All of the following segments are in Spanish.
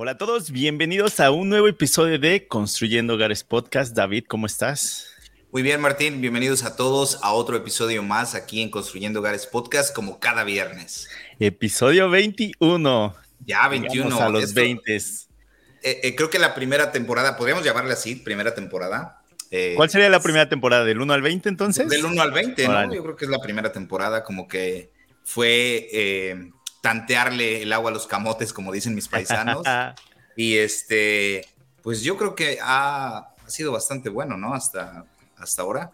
Hola a todos, bienvenidos a un nuevo episodio de Construyendo Hogares Podcast. David, ¿cómo estás? Muy bien, Martín, bienvenidos a todos a otro episodio más aquí en Construyendo Hogares Podcast, como cada viernes. Episodio 21. Ya, 21. a los 20. Eh, eh, creo que la primera temporada, podríamos llamarla así, primera temporada. Eh, ¿Cuál sería la primera temporada? ¿Del 1 al 20 entonces? Del 1 al 20, ¿no? Yo creo que es la primera temporada, como que fue tantearle el agua a los camotes, como dicen mis paisanos. y este, pues yo creo que ha, sido bastante bueno, ¿no? Hasta, hasta ahora.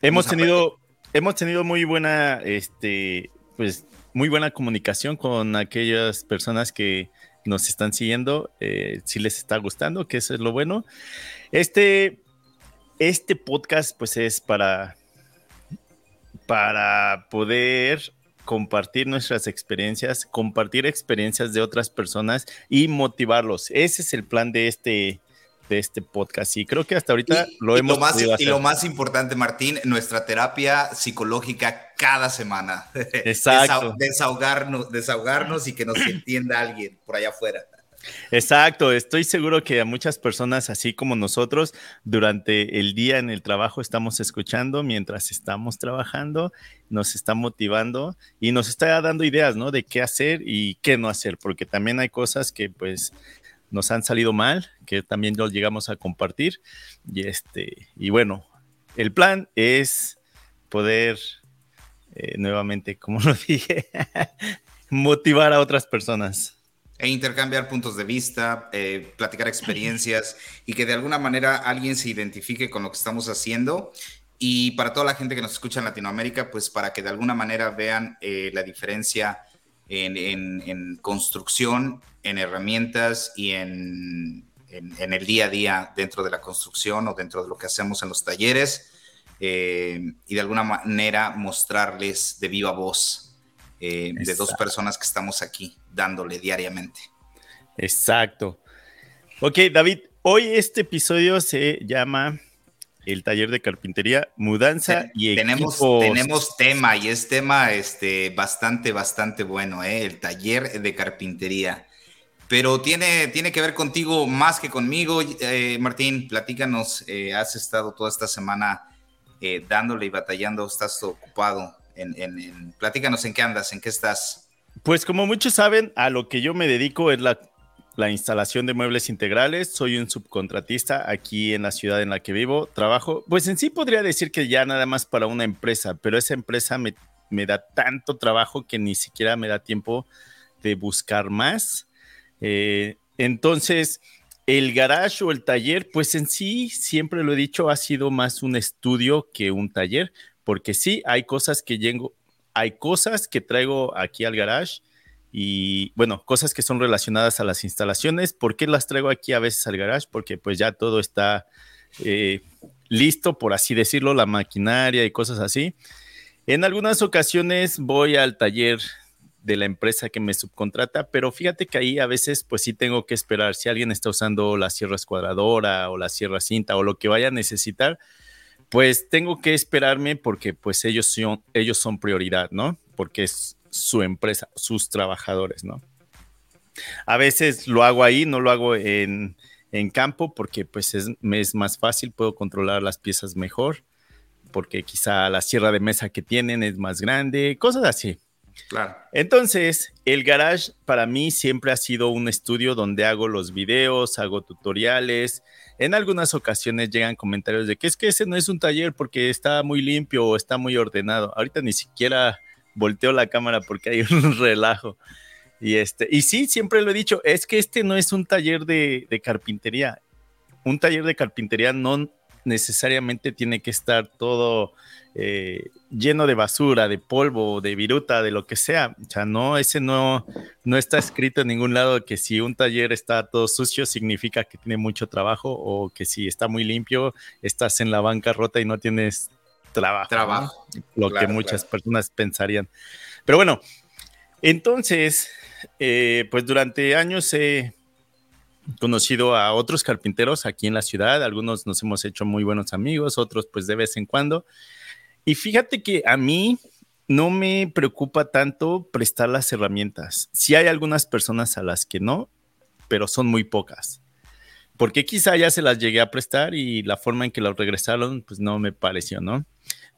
Hemos tenido, hemos tenido muy buena, este, pues, muy buena comunicación con aquellas personas que nos están siguiendo. Eh, si les está gustando, que eso es lo bueno. Este, este podcast, pues, es para, para poder compartir nuestras experiencias, compartir experiencias de otras personas y motivarlos. Ese es el plan de este, de este podcast y creo que hasta ahorita lo hemos lo más, Y lo más importante, Martín, nuestra terapia psicológica cada semana. Exacto. desahogarnos, desahogarnos y que nos entienda alguien por allá afuera. Exacto, estoy seguro que a muchas personas, así como nosotros, durante el día en el trabajo estamos escuchando mientras estamos trabajando, nos está motivando y nos está dando ideas, ¿no? De qué hacer y qué no hacer, porque también hay cosas que pues nos han salido mal, que también los llegamos a compartir y este, y bueno, el plan es poder eh, nuevamente, como lo dije, motivar a otras personas e intercambiar puntos de vista, eh, platicar experiencias y que de alguna manera alguien se identifique con lo que estamos haciendo. Y para toda la gente que nos escucha en Latinoamérica, pues para que de alguna manera vean eh, la diferencia en, construcción, en herramientas y en, el día a día dentro de la construcción o dentro de lo que hacemos en los talleres. Eh, y de alguna manera mostrarles de viva voz eh, de dos personas que estamos aquí dándole diariamente. Exacto. Ok, David, hoy este episodio se llama el taller de carpintería, mudanza y tenemos, Tenemos tema y es tema este, bastante, bastante bueno, ¿eh? el taller de carpintería. Pero tiene, tiene que ver contigo más que conmigo. Eh, Martín, platícanos, has estado toda esta semana dándole y batallando, estás ocupado en, platícanos en qué andas, en qué estás. Pues como muchos saben, a lo que yo me dedico es la, la instalación de muebles integrales. Soy un subcontratista aquí en la ciudad en la que vivo. Trabajo, pues en sí podría decir que ya nada más para una empresa, pero esa empresa me, me da tanto trabajo que ni siquiera me da tiempo de buscar más. Eh, entonces, el garage o el taller, pues en sí, siempre lo he dicho, ha sido más un estudio que un taller, porque sí, hay cosas que llego, hay cosas que traigo aquí al garage y bueno, cosas que son relacionadas a las instalaciones. ¿Por qué las traigo aquí a veces al garage? Porque pues ya todo está eh, listo, por así decirlo, la maquinaria y cosas así. En algunas ocasiones voy al taller de la empresa que me subcontrata, pero fíjate que ahí a veces pues sí tengo que esperar si alguien está usando la sierra escuadradora o la sierra cinta o lo que vaya a necesitar, pues tengo que esperarme porque pues ellos son, ellos son prioridad, ¿no? Porque es su empresa, sus trabajadores, ¿no? A veces lo hago ahí, no lo hago en, campo porque pues es, me es más fácil, puedo controlar las piezas mejor, porque quizá la sierra de mesa que tienen es más grande, cosas así. Claro. Entonces, el garage para mí siempre ha sido un estudio donde hago los videos, hago tutoriales. En algunas ocasiones llegan comentarios de que es que ese no es un taller porque está muy limpio o está muy ordenado. Ahorita ni siquiera volteo la cámara porque hay un relajo. Y, este, y sí, siempre lo he dicho, es que este no es un taller de, de carpintería. Un taller de carpintería no necesariamente tiene que estar todo eh, lleno de basura, de polvo, de viruta, de lo que sea. O sea, no, ese no, no está escrito en ningún lado que si un taller está todo sucio significa que tiene mucho trabajo o que si está muy limpio estás en la banca rota y no tienes trabajo. Trabajo. Lo que muchas personas pensarían. Pero bueno, entonces, eh, pues durante años he conocido a otros carpinteros aquí en la ciudad, algunos nos hemos hecho muy buenos amigos, otros pues de vez en cuando. Y fíjate que a mí no me preocupa tanto prestar las herramientas. Si hay algunas personas a las que no, pero son muy pocas. Porque quizá ya se las llegué a prestar y la forma en que las regresaron, pues no me pareció, ¿no?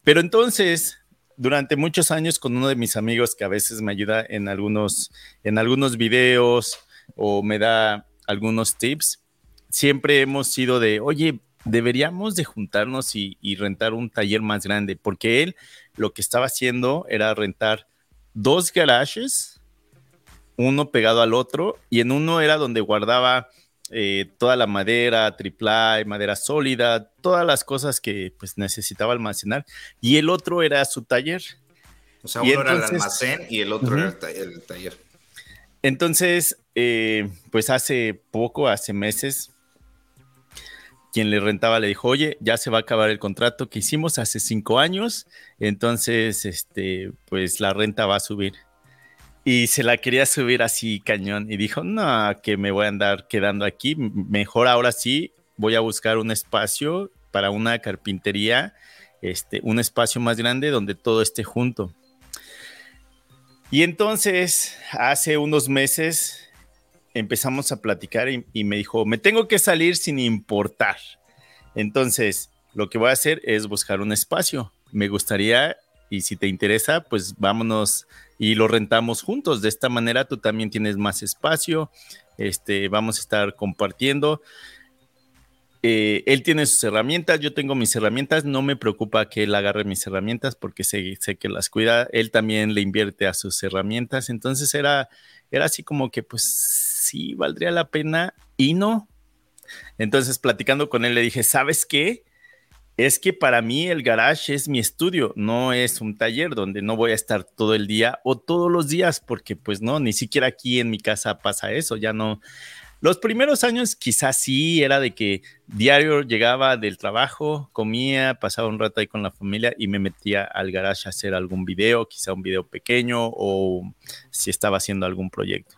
Pero entonces, durante muchos años con uno de mis amigos que a veces me ayuda en algunos, en algunos videos o me da algunos tips, siempre hemos sido de, oye, deberíamos de juntarnos y, y rentar un taller más grande, porque él lo que estaba haciendo era rentar dos garajes, uno pegado al otro, y en uno era donde guardaba eh, toda la madera, triple madera sólida, todas las cosas que pues necesitaba almacenar, y el otro era su taller. O sea, uno era el almacén y el otro era el, taller. Entonces, eh, pues hace poco, hace meses, quien le rentaba le dijo, oye, ya se va a acabar el contrato que hicimos hace cinco años, entonces, este, pues la renta va a subir. Y se la quería subir así cañón y dijo, no, que me voy a andar quedando aquí, mejor ahora sí voy a buscar un espacio para una carpintería, este, un espacio más grande donde todo esté junto. Y entonces, hace unos meses, empezamos a platicar y, me dijo, me tengo que salir sin importar. Entonces, lo que voy a hacer es buscar un espacio. Me gustaría, y si te interesa, pues vámonos y lo rentamos juntos. De esta manera tú también tienes más espacio. Este, vamos a estar compartiendo. Eh, él tiene sus herramientas, yo tengo mis herramientas, no me preocupa que él agarre mis herramientas porque sé, sé, que las cuida, él también le invierte a sus herramientas, entonces era, era así como que pues sí valdría la pena y no. Entonces, platicando con él, le dije, ¿sabes qué? Es que para mí el garage es mi estudio, no es un taller donde no voy a estar todo el día o todos los días, porque pues no, ni siquiera aquí en mi casa pasa eso, ya no. Los primeros años quizás sí era de que diario llegaba del trabajo, comía, pasaba un rato ahí con la familia y me metía al garage a hacer algún video, quizá un video pequeño o si estaba haciendo algún proyecto.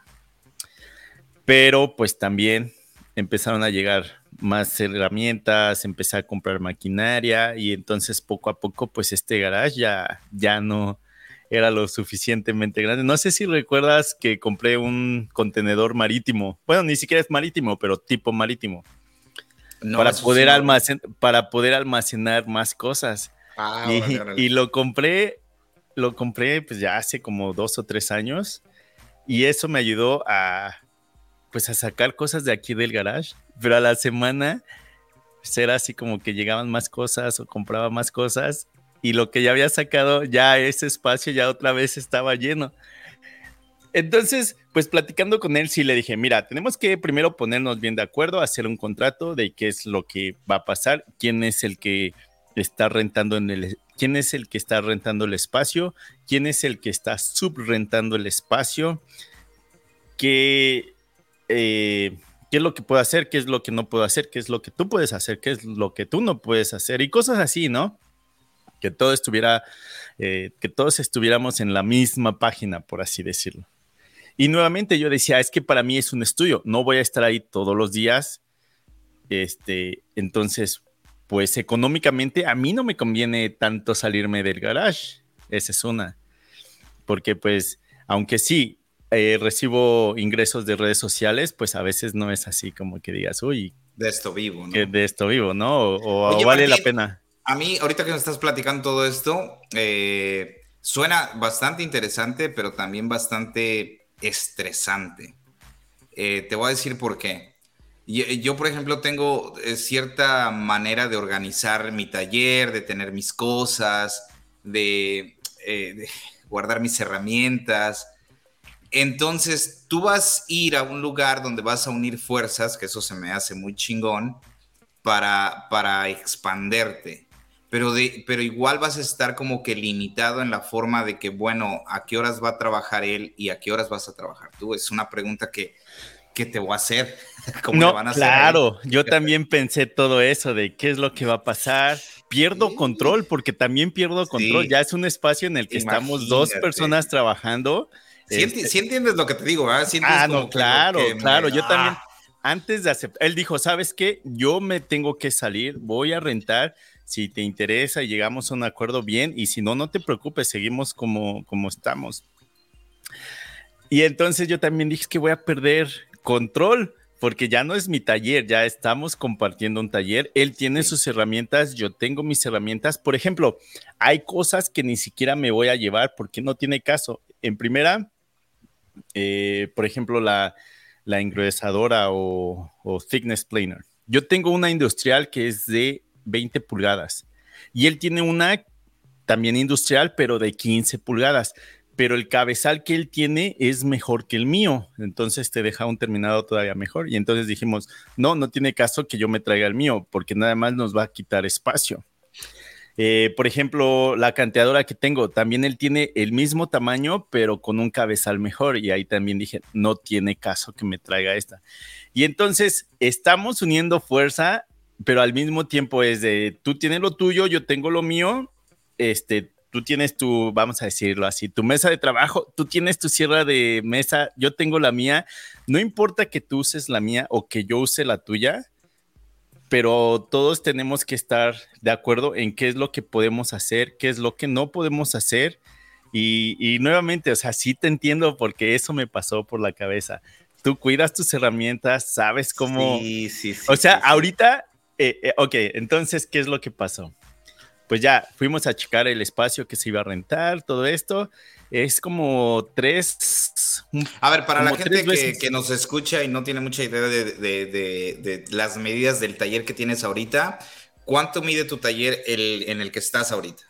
Pero pues también empezaron a llegar más herramientas, empecé a comprar maquinaria y entonces poco a poco pues este garage ya, ya no era lo suficientemente grande. No sé si recuerdas que compré un contenedor marítimo, bueno, ni siquiera es marítimo, pero tipo marítimo, para, poder para poder almacenar más cosas. Ah, y, y lo compré, lo compré pues ya hace como dos o tres años. Y eso me ayudó a pues a sacar cosas de aquí del garage, pero a la semana pues, era así como que llegaban más cosas o compraba más cosas y lo que ya había sacado, ya ese espacio ya otra vez estaba lleno. Entonces, pues platicando con él, sí le dije, mira, tenemos que primero ponernos bien de acuerdo, hacer un contrato de qué es lo que va a pasar, quién es el que está rentando en el, quién es el que está rentando el espacio, quién es el que está subrentando el espacio, que eh, qué es lo que puedo hacer, qué es lo que no puedo hacer, qué es lo que tú puedes hacer, qué es lo que tú no puedes hacer y cosas así, ¿no? Que todo estuviera, eh, que todos estuviéramos en la misma página, por así decirlo. Y nuevamente yo decía, es que para mí es un estudio, no voy a estar ahí todos los días. Este, entonces, pues económicamente a mí no me conviene tanto salirme del garage. Esa es una. Porque pues, aunque sí, eh, recibo ingresos de redes sociales, pues a veces no es así como que digas, uy. De esto vivo, ¿no? de esto vivo, ¿no? O, vale la pena. A mí, ahorita que me estás platicando todo esto, eh, suena bastante interesante, pero también bastante estresante. Eh, te voy a decir por qué. Yo, por ejemplo, tengo cierta manera de organizar mi taller, de tener mis cosas, de guardar mis herramientas entonces, tú vas a ir a un lugar donde vas a unir fuerzas, que eso se me hace muy chingón, para, para expanderte. Pero, de, pero igual vas a estar como que limitado en la forma de que, bueno, ¿a qué horas va a trabajar él y a qué horas vas a trabajar tú? Es una pregunta que, que te voy a hacer. ¿Cómo no, van a claro, yo también pensé todo eso de qué es lo que va a pasar. Pierdo control porque también pierdo control. Ya es un espacio en el que estamos dos personas trabajando este sí, entiendes lo que te digo, ¿verdad? ah, no, claro, claro. Yo también, ah. antes de aceptar, él dijo, ¿sabes qué? Yo me tengo que salir, voy a rentar. Si te interesa, llegamos a un acuerdo bien. Y si no, no te preocupes, seguimos como, como estamos. Y entonces yo también dije que voy a perder control porque ya no es mi taller, ya estamos compartiendo un taller. Él tiene sus herramientas, yo tengo mis herramientas. Por ejemplo, hay cosas que ni siquiera me voy a llevar porque no tiene caso. En primera, eh, por ejemplo, la, la ingresadora o, o thickness planer. Yo tengo una industrial que es de 20 pulgadas y él tiene una también industrial, pero de 15 pulgadas pero el cabezal que él tiene es mejor que el mío, entonces te deja un terminado todavía mejor. Y entonces dijimos, no, no tiene caso que yo me traiga el mío, porque nada más nos va a quitar espacio. Eh, por ejemplo, la canteadora que tengo, también él tiene el mismo tamaño, pero con un cabezal mejor. Y ahí también dije, no tiene caso que me traiga esta. Y entonces estamos uniendo fuerza, pero al mismo tiempo es de, tú tienes lo tuyo, yo tengo lo mío, este, tú tienes tu, vamos a decirlo así, tu mesa de trabajo, tú tienes tu sierra de mesa, yo tengo la mía, no importa que tú uses la mía o que yo use la tuya, pero todos tenemos que estar de acuerdo en qué es lo que podemos hacer, qué es lo que no podemos hacer. Y, nuevamente, o sea, sí te entiendo porque eso me pasó por la cabeza. Tú cuidas tus herramientas, sabes cómo... Sí, sí, sí. O sea, ahorita, eh, eh, ok, entonces, ¿qué es lo que pasó? pues ya fuimos a checar el espacio que se iba a rentar, todo esto. Es como tres. A ver, para la gente que, nos escucha y no tiene mucha idea de, las medidas del taller que tienes ahorita, ¿cuánto mide tu taller en el que estás ahorita?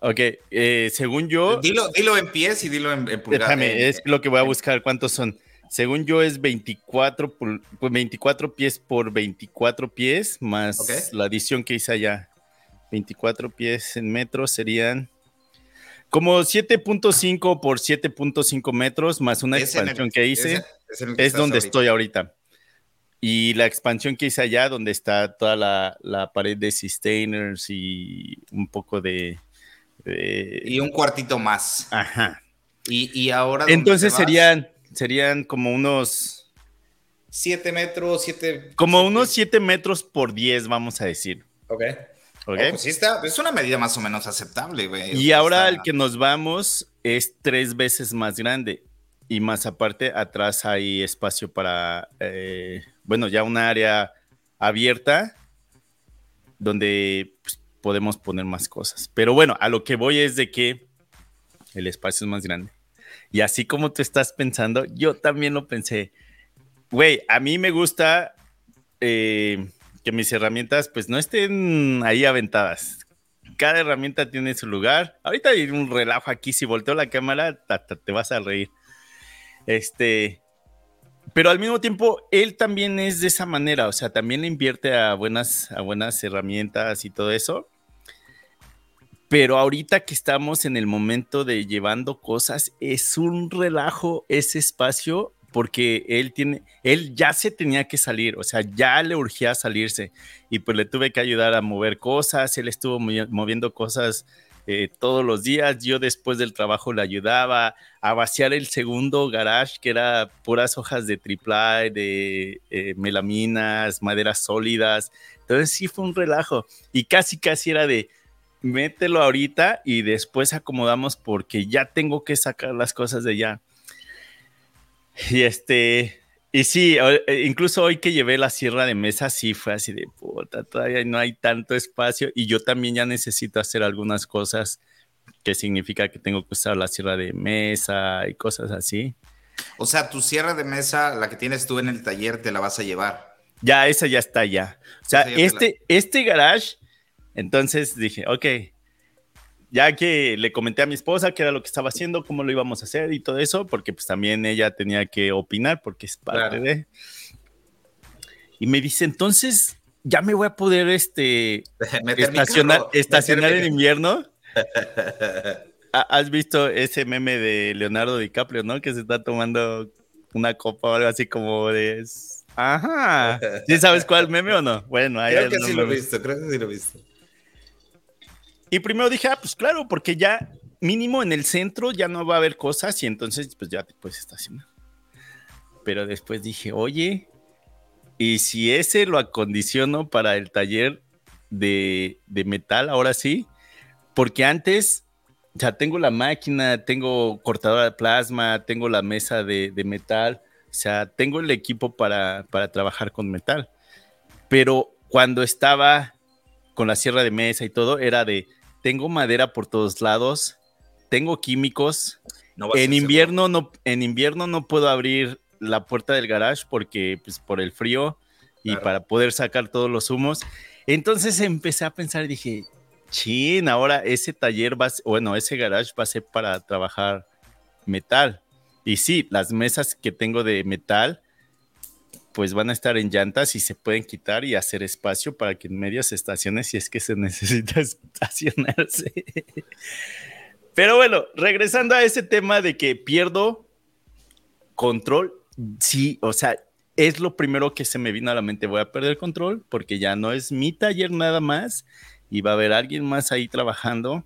Ok, eh, según yo. Dilo, dilo en pies y dilo en, pulgadas. Déjame, es lo que voy a buscar cuántos son. Según yo es 24, 24 pues pies por 24 pies, más la adición que hice allá. 24 pies en metros serían como 7.5 por 7.5 metros más una expansión que hice. Es, donde estoy ahorita. Y la expansión que hice allá, donde está toda la, pared de sustainers y un poco de, Y un cuartito más. Ajá. Y, ahora. Entonces serían, serían como unos. 7 metros, 7. Como unos 7 metros por 10, vamos a decir. Ok. Oh, pues sí está, es una medida más o menos aceptable, güey. Y ahora el que nos vamos es tres veces más grande. Y más aparte, atrás hay espacio para, eh, bueno, ya una área abierta donde pues, podemos poner más cosas. Pero bueno, a lo que voy es de que el espacio es más grande. Y así como tú estás pensando, yo también lo pensé. Güey, a mí me gusta eh, que mis herramientas pues no estén ahí aventadas. Cada herramienta tiene su lugar. Ahorita hay un relajo aquí, si volteo la cámara, te vas a reír. Este, pero al mismo tiempo, él también es de esa manera, o sea, también le invierte a buenas, a buenas herramientas y todo eso. Pero ahorita que estamos en el momento de llevando cosas, es un relajo ese espacio porque él tiene, él ya se tenía que salir, o sea, ya le urgía salirse y pues le tuve que ayudar a mover cosas, él estuvo moviendo cosas eh, todos los días, yo después del trabajo le ayudaba a vaciar el segundo garage que era puras hojas de triple de eh, melaminas, maderas sólidas, entonces sí fue un relajo y casi casi era de mételo ahorita y después acomodamos porque ya tengo que sacar las cosas de allá y este, y sí, eh, incluso hoy que llevé la sierra de mesa, sí fue así de puta, todavía no hay tanto espacio y yo también ya necesito hacer algunas cosas que significa que tengo que usar la sierra de mesa y cosas así. O sea, tu sierra de mesa, la que tienes tú en el taller, te la vas a llevar. Ya, esa ya está ya. O sea, este, este garage, entonces dije, ok, ya que le comenté a mi esposa qué era lo que estaba haciendo, cómo lo íbamos a hacer y todo eso, porque pues también ella tenía que opinar porque es parte de... Y me dice, entonces, ¿ya me voy a poder este, estacionar, estacionar en invierno? ¿Has visto ese meme de Leonardo DiCaprio, no? Que se está tomando una copa o algo así como de... Ajá. ¿Sí sabes cuál meme o no? Bueno, ahí Creo que sí lo he visto, creo que sí lo he visto. Y primero dije, ah, pues claro, porque ya mínimo en el centro ya no va a haber cosas y entonces pues ya te puedes estacionar. Pero después dije, oye, y si ese lo acondiciono para el taller de, metal, ahora sí, porque antes ya tengo la máquina, tengo cortadora de plasma, tengo la mesa de, de metal, O sea, tengo el equipo para, para trabajar con metal. Pero cuando estaba con la sierra de mesa y todo, era de, tengo madera por todos lados, tengo químicos. en invierno no, en invierno no puedo abrir la puerta del garage porque, pues, por el frío y para poder sacar todos los humos. Entonces empecé a pensar y dije, chin, ahora ese taller va, bueno, ese garage va a ser para trabajar metal. Y sí, las mesas que tengo de metal, pues van a estar en llantas y se pueden quitar y hacer espacio para que en medias estaciones, si es que se necesita estacionarse. Pero bueno, regresando a ese tema de que pierdo control, sí, o sea, es lo primero que se me vino a la mente, voy a perder control porque ya no es mi taller nada más y va a haber alguien más ahí trabajando.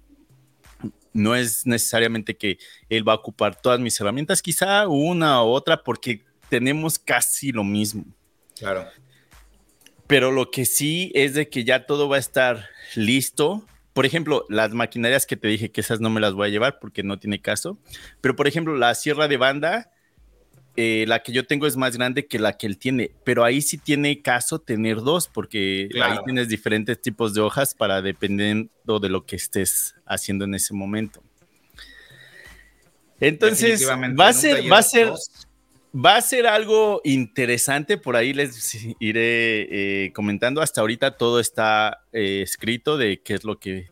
No es necesariamente que él va a ocupar todas mis herramientas, quizá una u otra, porque tenemos casi lo mismo. Claro. Pero lo que sí es de que ya todo va a estar listo. Por ejemplo, las maquinarias que te dije que esas no me las voy a llevar porque no tiene caso. Pero por ejemplo, la sierra de banda, eh, la que yo tengo es más grande que la que él tiene, pero ahí sí tiene caso tener dos, porque ahí tienes diferentes tipos de hojas para dependiendo de lo que estés haciendo en ese momento. Entonces, va a ser, va a ser, va a ser algo interesante. Por ahí les iré eh, comentando. Hasta ahorita todo está eh, escrito de qué es lo que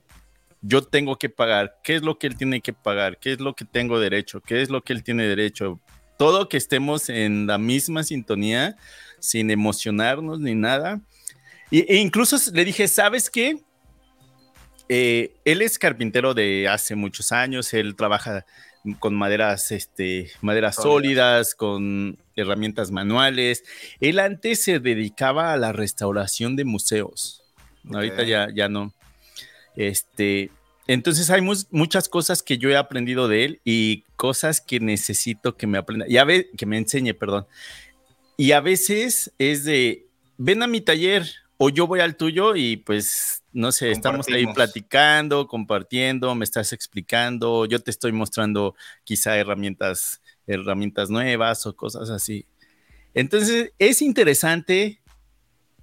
yo tengo que pagar, qué es lo que él tiene que pagar, qué es lo que tengo derecho, qué es lo que él tiene derecho, todo que estemos en la misma sintonía, sin emocionarnos ni nada. e incluso le dije, ¿sabes qué? Eh, él es carpintero de hace muchos años, él trabaja con maderas, este, maderas sólidas, con herramientas manuales. Él antes se dedicaba a la restauración de museos. Ahorita ya, ya no. Este, entonces hay muchas cosas que yo he aprendido de él y cosas que necesito que me aprenda, y a que me enseñe, perdón. Y a veces es de, ven a mi taller o yo voy al tuyo y pues, no sé, estamos ahí platicando, compartiendo, me estás explicando, yo te estoy mostrando quizá herramientas, herramientas nuevas o cosas así. Entonces es interesante,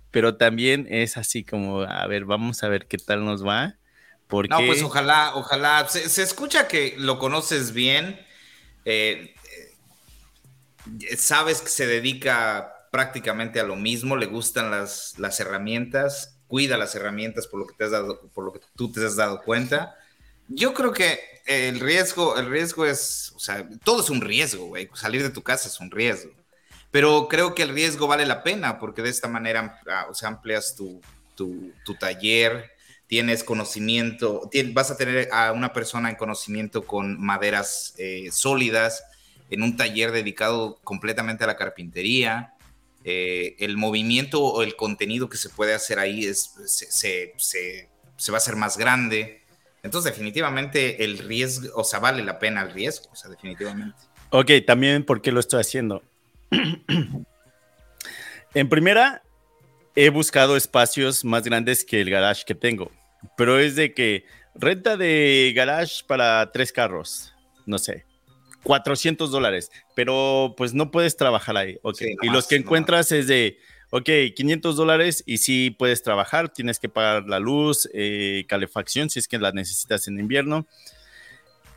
pero también es así como, a ver, vamos a ver qué tal nos va no, pues ojalá, ojalá. Se, escucha que lo conoces bien. Eh, eh, sabes que se dedica prácticamente a lo mismo, le gustan las, las herramientas, cuida las herramientas por lo que te has dado, por lo que tú te has dado cuenta. Yo creo que el riesgo, el riesgo es, o sea, todo es un riesgo. Salir de tu casa es un riesgo. Pero creo que el riesgo vale la pena porque de esta manera, ah, o sea, amplias tu, tu, tu taller, tienes conocimiento, vas a tener a una persona en conocimiento con maderas eh, sólidas, en un taller dedicado completamente a la carpintería. Eh, el movimiento o el contenido que se puede hacer ahí es, se, va a hacer más grande. Entonces, definitivamente el riesgo, o sea, vale la pena el riesgo, o sea, definitivamente. Ok, también por qué lo estoy haciendo. en primera, he buscado espacios más grandes que el garage que tengo pero es de que renta de garage para tres carros, no sé, 400 dólares, pero pues no puedes trabajar ahí, ok. y los que encuentras es de, ok, 500 dólares y sí puedes trabajar, tienes que pagar la luz, eh, calefacción si es que la necesitas en invierno,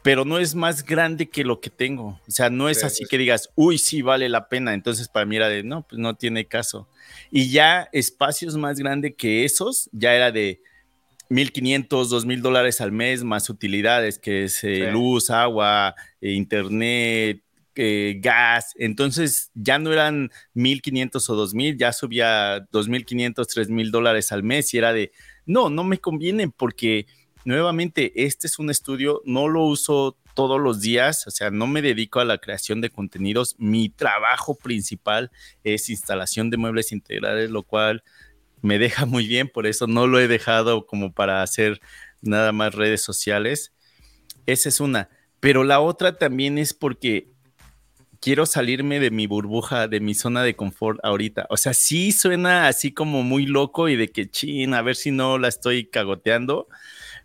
pero no es más grande que lo que tengo. O sea, no es así que digas, uy, sí vale la pena. Entonces, para mí era de, no, pues no tiene caso. Y ya espacios más grandes que esos, ya era de, 1.500, 2.000 dólares al mes más utilidades, que es eh, luz, agua, eh, internet, eh, gas. Entonces ya no eran 1.500 o 2.000, ya subía 2.500, 3.000 dólares al mes y era de, no, no me conviene porque nuevamente este es un estudio, no lo uso todos los días, o sea, no me dedico a la creación de contenidos. Mi trabajo principal es instalación de muebles integrales, lo cual me deja muy bien, por eso no lo he dejado como para hacer nada más redes sociales. Esa es una. Pero la otra también es porque quiero salirme de mi burbuja, de mi zona de confort ahorita. O sea, sí suena así como muy loco y de que chin, a ver si no la estoy cagoteando,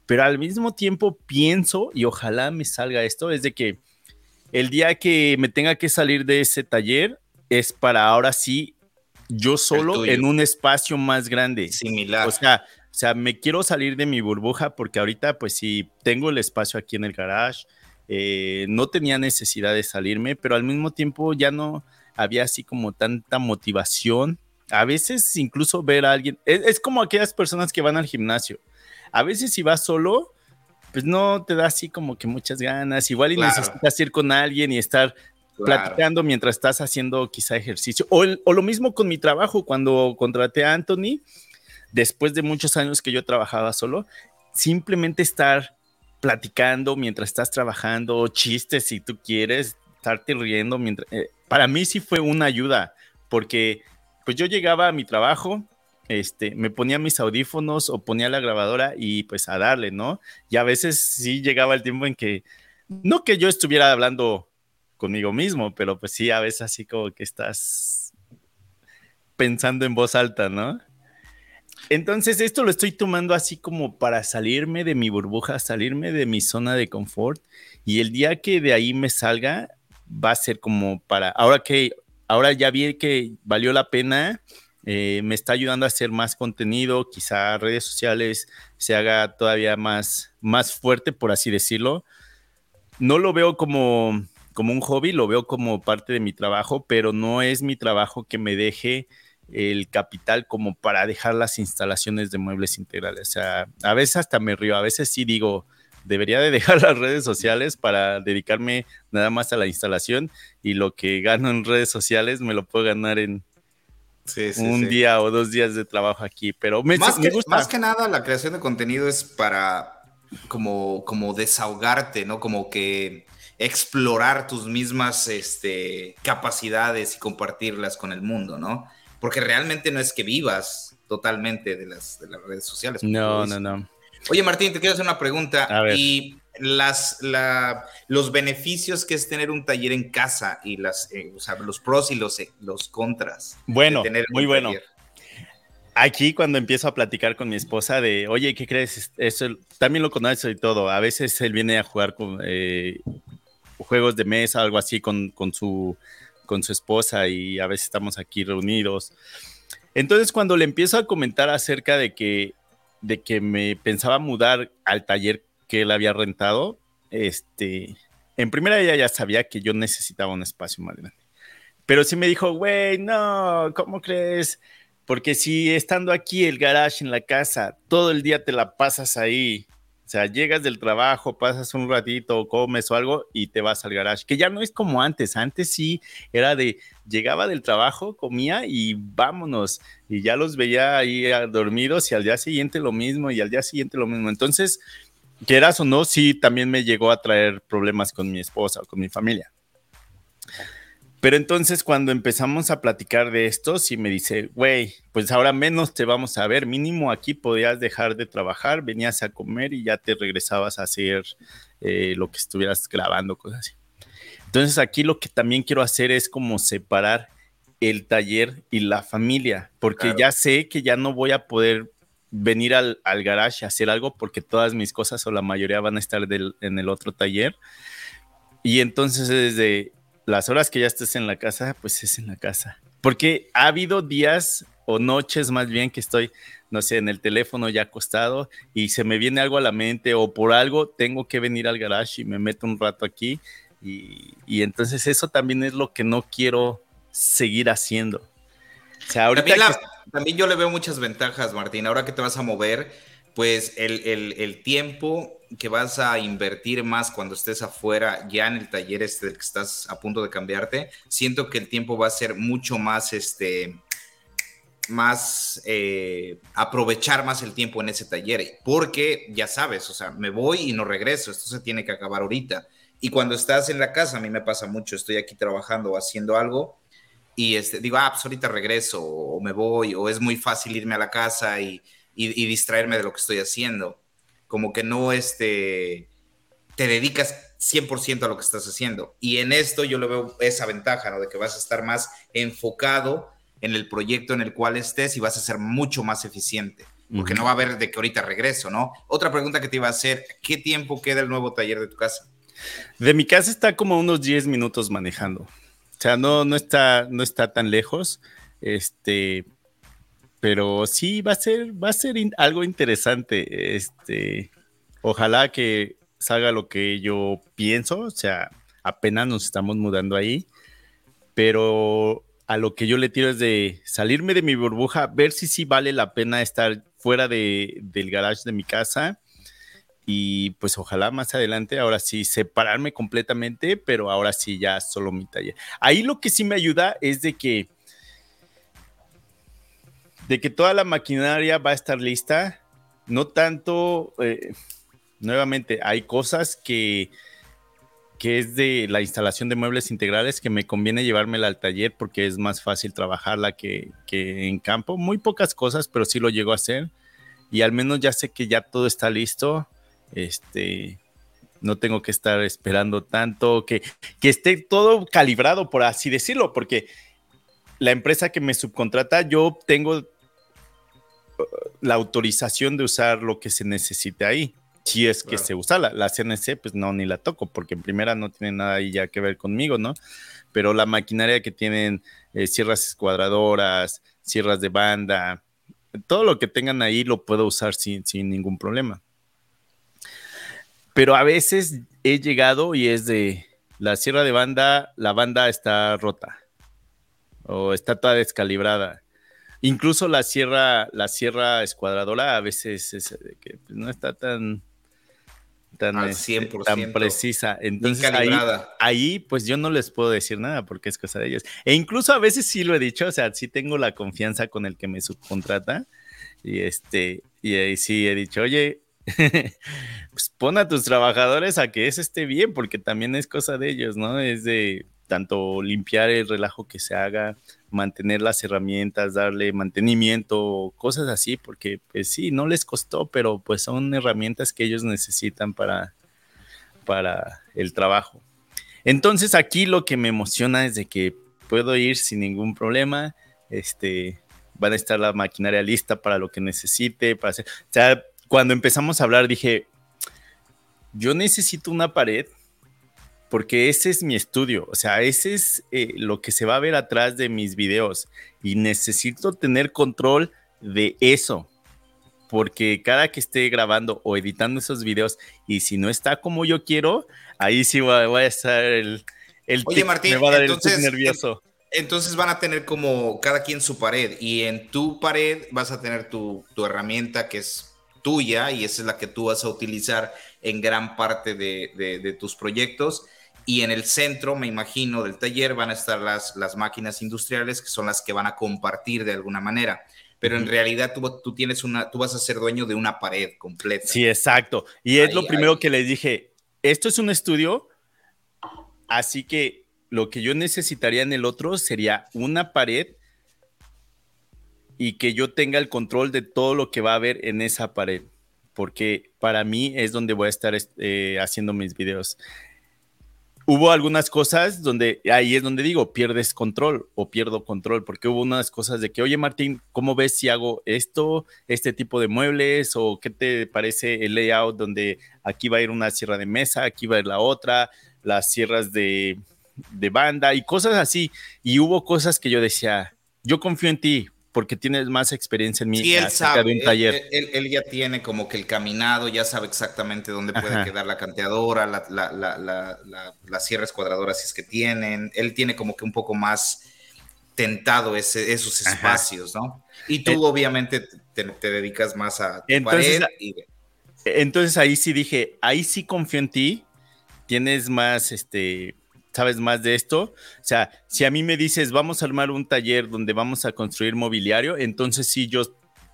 pero al mismo tiempo pienso y ojalá me salga esto, es de que el día que me tenga que salir de ese taller, es para ahora sí, yo solo en un espacio más grande. Similar. O sea, o sea, me quiero salir de mi burbuja porque ahorita pues sí, tengo el espacio aquí en el garage, eh, no tenía necesidad de salirme, pero al mismo tiempo ya no había así como tanta motivación. A veces incluso ver a alguien, es, como aquellas personas que van al gimnasio. A veces si vas solo, pues no te da así como que muchas ganas. Igual y necesitas ir con alguien y estar platicando mientras estás haciendo quizá ejercicio. O, lo mismo con mi trabajo, cuando contraté a Anthony, después de muchos años que yo trabajaba solo, simplemente estar platicando mientras estás trabajando, chistes si tú quieres, estarte riendo. Eh, para mí sí fue una ayuda, porque pues yo llegaba a mi trabajo, este, me ponía mis audífonos o ponía la grabadora y pues a darle, ¿no? Y a veces sí llegaba el tiempo en que, no que yo estuviera hablando conmigo mismo, pero pues sí, a veces así como que estás pensando en voz alta, ¿no? Entonces, esto lo estoy tomando así como para salirme de mi burbuja, salirme de mi zona de confort. Y el día que de ahí me salga, va a ser como para, ahora que, ahora ya vi que valió la pena, eh, me está ayudando a hacer más contenido, quizá redes sociales se haga todavía más, más fuerte, por así decirlo. No lo veo como, como un hobby, lo veo como parte de mi trabajo, pero no es mi trabajo que me deje el capital como para dejar las instalaciones de muebles integrales. O sea, a veces hasta me río, a veces sí digo, debería de dejar las redes sociales para dedicarme nada más a la instalación y lo que gano en redes sociales me lo puedo ganar en un día o dos días de trabajo aquí. Pero me, más, que, gusta. más que nada la creación de contenido es para como, como desahogarte, ¿no? Como que explorar tus mismas este, capacidades y compartirlas con el mundo, ¿no? porque realmente no es que vivas totalmente de las, de las redes sociales. No, no, no. Oye, Martín, te quiero hacer una pregunta. Y las, la, los beneficios que es tener un taller en casa y las, eh, o sea, los pros y los, los contras. Bueno, muy bueno. Aquí cuando empiezo a platicar con mi esposa de, oye, ¿qué crees? Eso también lo conoce y todo. A veces él viene a jugar con eh, juegos de mesa, algo así con, con su con su esposa y a veces estamos aquí reunidos. Entonces cuando le empiezo a comentar acerca de que, de que me pensaba mudar al taller que él había rentado, este, en primera ella ya sabía que yo necesitaba un espacio más grande. Pero sí me dijo, güey, no, ¿cómo crees? Porque si estando aquí el garage en la casa, todo el día te la pasas ahí o sea, llegas del trabajo, pasas un ratito, comes o algo y te vas al garage, que ya no es como antes. Antes sí era de, llegaba del trabajo, comía y vámonos. Y ya los veía ahí ah, dormidos y al día siguiente lo mismo y al día siguiente lo mismo. Entonces, quieras o no, sí también me llegó a traer problemas con mi esposa o con mi familia. Pero entonces cuando empezamos a platicar de esto, sí me dice, güey, pues ahora menos te vamos a ver, mínimo aquí podías dejar de trabajar, venías a comer y ya te regresabas a hacer eh, lo que estuvieras grabando, cosas así. Entonces aquí lo que también quiero hacer es como separar el taller y la familia, porque ya sé que ya no voy a poder venir al, al, garage a hacer algo porque todas mis cosas o la mayoría van a estar en el otro taller. Y entonces desde las horas que ya estés en la casa, pues es en la casa. Porque ha habido días o noches más bien que estoy, no sé, en el teléfono ya acostado y se me viene algo a la mente o por algo tengo que venir al garage y me meto un rato aquí. Y, entonces eso también es lo que no quiero seguir haciendo. O sea, ahorita también, yo le veo muchas ventajas, Martín. Ahora que te vas a mover, pues el, el, tiempo que vas a invertir más cuando estés afuera, ya en el taller este que estás a punto de cambiarte, siento que el tiempo va a ser mucho más, este, más, eh, aprovechar más el tiempo en ese taller, porque ya sabes, o sea, me voy y no regreso, esto se tiene que acabar ahorita. Y cuando estás en la casa, a mí me pasa mucho, estoy aquí trabajando o haciendo algo y este, digo, ah, pues ahorita regreso o me voy, o es muy fácil irme a la casa y, y distraerme de lo que estoy haciendo como que no este, te dedicas 100% a lo que estás haciendo. Y en esto yo le veo esa ventaja, ¿no? De que vas a estar más enfocado en el proyecto en el cual estés y vas a ser mucho más eficiente. Porque no va a haber de que ahorita regreso, ¿no? Otra pregunta que te iba a hacer, ¿qué tiempo queda el nuevo taller de tu casa? De mi casa está como unos 10 minutos manejando. O sea, no, no, está, no está tan lejos. Este, pero sí va a ser, va a ser algo interesante. Este, ojalá que salga lo que yo pienso. O sea, apenas nos estamos mudando ahí. Pero a lo que yo le tiro es de salirme de mi burbuja, ver si sí vale la pena estar fuera de, del garage de mi casa y pues ojalá más adelante, ahora sí, separarme completamente, pero ahora sí ya solo mi taller. Ahí lo que sí me ayuda es de que, de que toda la maquinaria va a estar lista, no tanto, eh, nuevamente, hay cosas que, que es de la instalación de muebles integrales que me conviene llevármela al taller porque es más fácil trabajarla que, que en campo. Muy pocas cosas, pero sí lo llego a hacer. Y al menos ya sé que ya todo está listo este, no tengo que estar esperando tanto, que, que esté todo calibrado, por así decirlo, porque la empresa que me subcontrata, yo tengo la autorización de usar lo que se necesite ahí. Si es que se usa la, la, CNC, pues no, ni la toco, porque en primera no tiene nada ahí ya que ver conmigo, ¿no? Pero la maquinaria que tienen eh, sierras escuadradoras, sierras de banda, todo lo que tengan ahí lo puedo usar sin, sin ningún problema. Pero a veces he llegado y es de la sierra de banda, la banda está rota o está toda descalibrada. Incluso la sierra, la sierra escuadradora a veces es que pues, no está tan, tan, este, tan precisa. Entonces ahí, ahí, pues yo no les puedo decir nada porque es cosa de ellos. E incluso a veces sí lo he dicho, o sea, sí tengo la confianza con el que me subcontrata y este, y ahí sí he dicho, oye, pues pon a tus trabajadores a que eso esté bien, porque también es cosa de ellos, ¿no? Es de tanto limpiar el relajo que se haga, mantener las herramientas, darle mantenimiento, cosas así, porque pues sí, no les costó, pero pues son herramientas que ellos necesitan para, para el trabajo. Entonces aquí lo que me emociona es de que puedo ir sin ningún problema, este, van a estar la maquinaria lista para lo que necesite, para hacer, o sea, cuando empezamos a hablar dije, yo necesito una pared porque ese es mi estudio, o sea, ese es eh, lo que se va a ver atrás de mis videos y necesito tener control de eso, porque cada que esté grabando o editando esos videos y si no está como yo quiero, ahí sí voy a, estar el, el Oye, Martín, me va a dar entonces, el nervioso. Entonces van a tener como cada quien su pared y en tu pared vas a tener tu, tu herramienta que es tuya y esa es la que tú vas a utilizar en gran parte de, tus proyectos. Y en el centro, me imagino, del taller van a estar las, las máquinas industriales, que son las que van a compartir de alguna manera. Pero en realidad tú, tú, tienes una, tú vas a ser dueño de una pared completa. Sí, exacto. Y es lo primero que les dije. Esto es un estudio, así que lo que yo necesitaría en el otro sería una pared y que yo tenga el control de todo lo que va a haber en esa pared, porque para mí es donde voy a estar eh, haciendo mis videos. Hubo algunas cosas donde ahí es donde digo, pierdes control o pierdo control, porque hubo unas cosas de que, oye Martín, ¿cómo ves si hago esto, este tipo de muebles? ¿O qué te parece el layout donde aquí va a ir una sierra de mesa, aquí va a ir la otra, las sierras de, de banda y cosas así? Y hubo cosas que yo decía, yo confío en ti, porque tienes más experiencia en mí sí, él sabe, de un taller. Él, ya tiene como que el caminado, ya sabe exactamente dónde puede quedar la canteadora, la, la, la, la, sierra escuadradora, si es que tienen. Él tiene como que un poco más tentado ese, esos espacios, ¿no? Y tú obviamente te, dedicas más a tu entonces, pared. Entonces ahí sí dije, ahí sí confío en ti, tienes más, este, sabes más de esto. O sea, si a mí me dices, vamos a armar un taller donde vamos a construir mobiliario, entonces sí, yo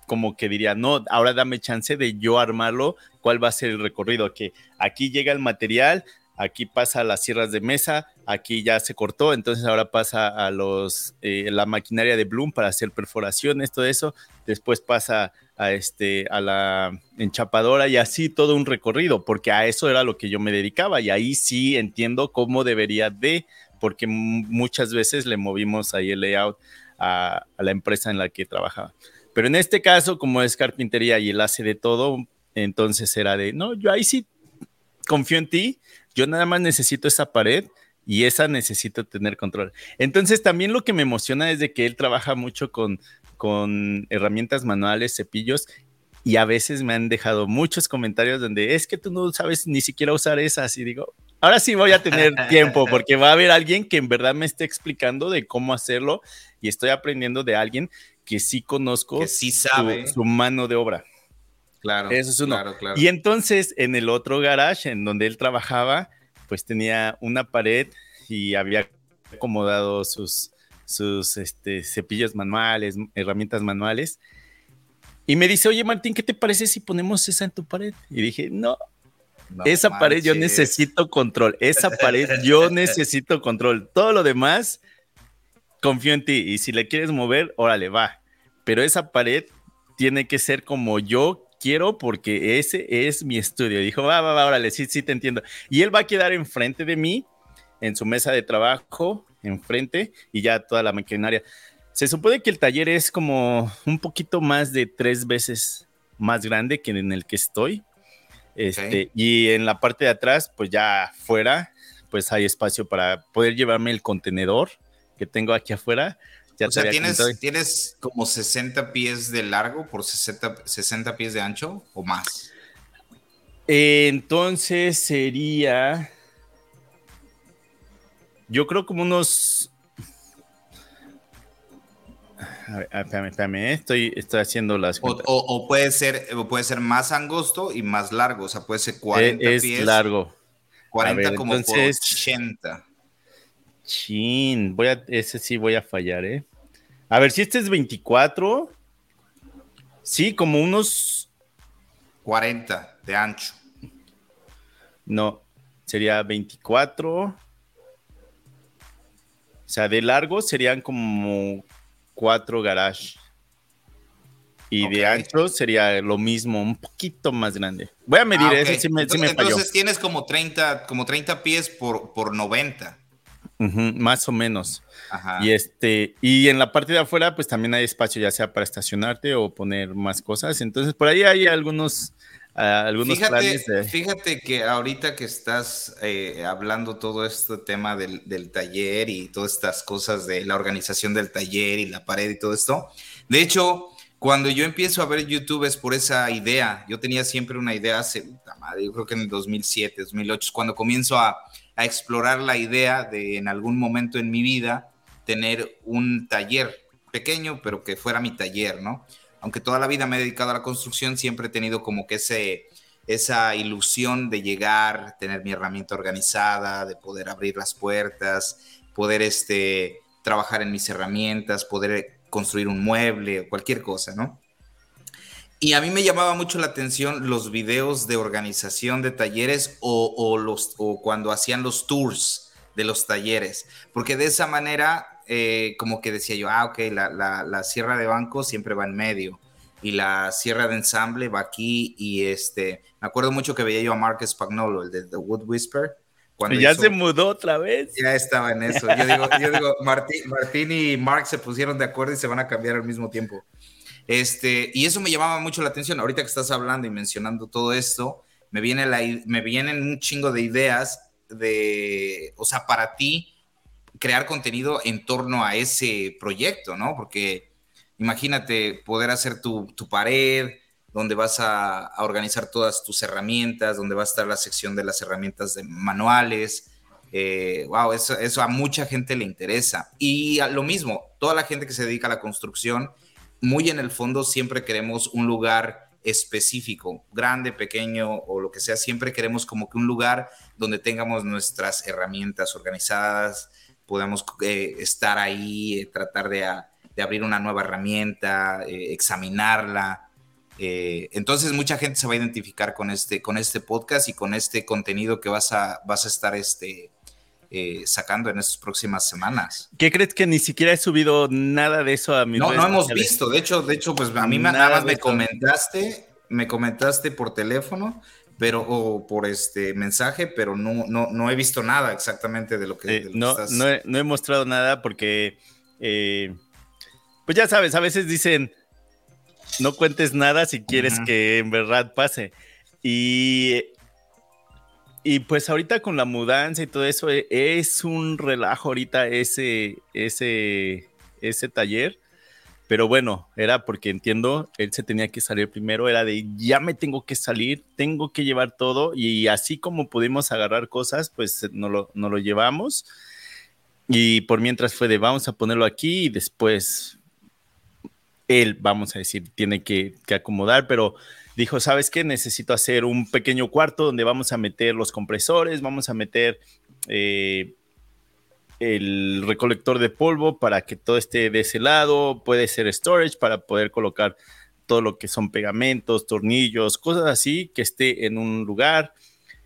como que diría, no, ahora dame chance de yo armarlo, cuál va a ser el recorrido, que aquí llega el material, aquí pasa las sierras de mesa, aquí ya se cortó, entonces ahora pasa a los, eh, la maquinaria de Bloom para hacer perforaciones, todo eso, después pasa a, este, a la enchapadora y así todo un recorrido, porque a eso era lo que yo me dedicaba y ahí sí entiendo cómo debería de, porque muchas veces le movimos ahí el layout a, a la empresa en la que trabajaba. Pero en este caso, como es carpintería y él hace de todo, entonces era de, no, yo ahí sí confío en ti, yo nada más necesito esa pared y esa necesito tener control. Entonces también lo que me emociona es de que él trabaja mucho con, con herramientas manuales, cepillos, y a veces me han dejado muchos comentarios donde es que tú no sabes ni siquiera usar esas y digo, ahora sí voy a tener tiempo porque va a haber alguien que en verdad me esté explicando de cómo hacerlo y estoy aprendiendo de alguien que sí conozco que sí sabe. Su, mano de obra. Claro. Eso es uno. Y entonces en el otro garage en donde él trabajaba, pues tenía una pared y había acomodado sus, sus este, cepillos manuales, herramientas manuales. Y me dice, oye Martín, ¿qué te parece si ponemos esa en tu pared? Y dije, no, esa pared yo necesito control. Esa pared yo necesito control. Todo lo demás, confío en ti. Y si le quieres mover, órale, va. Pero esa pared tiene que ser como yo quiero porque ese es mi estudio. Dijo, va, va, va, órale, sí, sí te entiendo. Y él va a quedar enfrente de mí, en su mesa de trabajo, enfrente, y ya toda la maquinaria. Se supone que el taller es como un poquito más de tres veces más grande que en el que estoy. Este, Y en la parte de atrás, pues ya afuera, pues hay espacio para poder llevarme el contenedor que tengo aquí afuera. Ya o sea, ¿tienes, ¿tienes como 60 pies de largo por 60, 60 pies de ancho o más? entonces sería, yo creo como unos a ver, espérame, espérame, ¿eh? estoy, estoy haciendo las o, o, puede ser puede ser más angosto y más largo, o sea, puede ser 40 es, pies. Es largo. 40 como entonces, por 80. Chin, voy a, ese sí voy a fallar, ¿eh? A ver, si este es 24, sí, como unos 40 de ancho. No, sería 24. O sea, de largo serían como cuatro garage. Y de ancho sería lo mismo, un poquito más grande. Voy a medir, eso sí me, entonces, sí me entonces tienes como 30, como 30 pies por, por 90. más o menos. Y este, y en la parte de afuera, pues también hay espacio, ya sea para estacionarte o poner más cosas. Entonces, por ahí hay algunos, algunos fíjate, planes de... Fíjate que ahorita que estás eh, hablando todo este tema del, del, taller y todas estas cosas de la organización del taller y la pared y todo esto, de hecho, cuando yo empiezo a ver YouTube es por esa idea. Yo tenía siempre una idea hace, madre, yo creo que en el 2007, 2008, cuando comienzo a, a explorar la idea de en algún momento en mi vida tener un taller pequeño, pero que fuera mi taller, ¿no? Aunque toda la vida me he dedicado a la construcción, siempre he tenido como que ese, esa ilusión de llegar, tener mi herramienta organizada, de poder abrir las puertas, poder este, trabajar en mis herramientas, poder construir un mueble, cualquier cosa, ¿no? Y a mí me llamaba mucho la atención los videos de organización de talleres o, los, o cuando hacían los tours de los talleres, porque de esa manera eh, como que decía yo, ah, ok, la, la, la, sierra de banco siempre va en medio y la sierra de ensamble va aquí y este, me acuerdo mucho que veía yo a Mark Spagnolo, el de The Wood Whisper. Cuando ya se mudó otra vez. Ya estaba en eso. Yo digo, yo digo Martín, Martín y Mark se pusieron de acuerdo y se van a cambiar al mismo tiempo. Este, y eso me llamaba mucho la atención. Ahorita que estás hablando y mencionando todo esto, me, viene la, me vienen un chingo de ideas de, o sea, para ti, crear contenido en torno a ese proyecto, ¿no? Porque imagínate poder hacer tu, pared, donde vas a, organizar todas tus herramientas, donde va a estar la sección de las herramientas de manuales. wow, eh, eso, eso a mucha gente le interesa. Y lo mismo, toda la gente que se dedica a la construcción, muy en el fondo siempre queremos un lugar específico, grande, pequeño o lo que sea, siempre queremos como que un lugar donde tengamos nuestras herramientas organizadas, podamos eh, estar ahí, eh, tratar de, abrir una nueva herramienta, eh, examinarla. entonces mucha gente se va a identificar con este, con este podcast y con este contenido que vas a, vas a estar este, sacando en estas próximas semanas. ¿Qué crees que ni siquiera he subido nada de eso a mi No, no hemos visto. De hecho, de hecho, pues a mí nada, más me comentaste, me comentaste por teléfono pero o por este mensaje, pero no, no, no he visto nada exactamente de lo que, no, estás... no, he, no, he, mostrado nada porque, eh, pues ya sabes, a veces dicen, no cuentes nada si quieres que en verdad pase. Y y pues ahorita con la mudanza y todo eso, e, es un relajo ahorita ese, ese, ese taller. Pero bueno, era porque entiendo, él se tenía que salir primero, era de ya me tengo que salir, tengo que llevar todo y así como pudimos agarrar cosas, pues no lo, no lo llevamos. Y por mientras fue de vamos a ponerlo aquí y después él, vamos a decir, tiene que, que acomodar, pero dijo, ¿sabes qué? Necesito hacer un pequeño cuarto donde vamos a meter los compresores, vamos a meter eh, el recolector de polvo para que todo esté de ese lado, puede ser storage para poder colocar todo lo que son pegamentos, tornillos, cosas así, que esté en un lugar,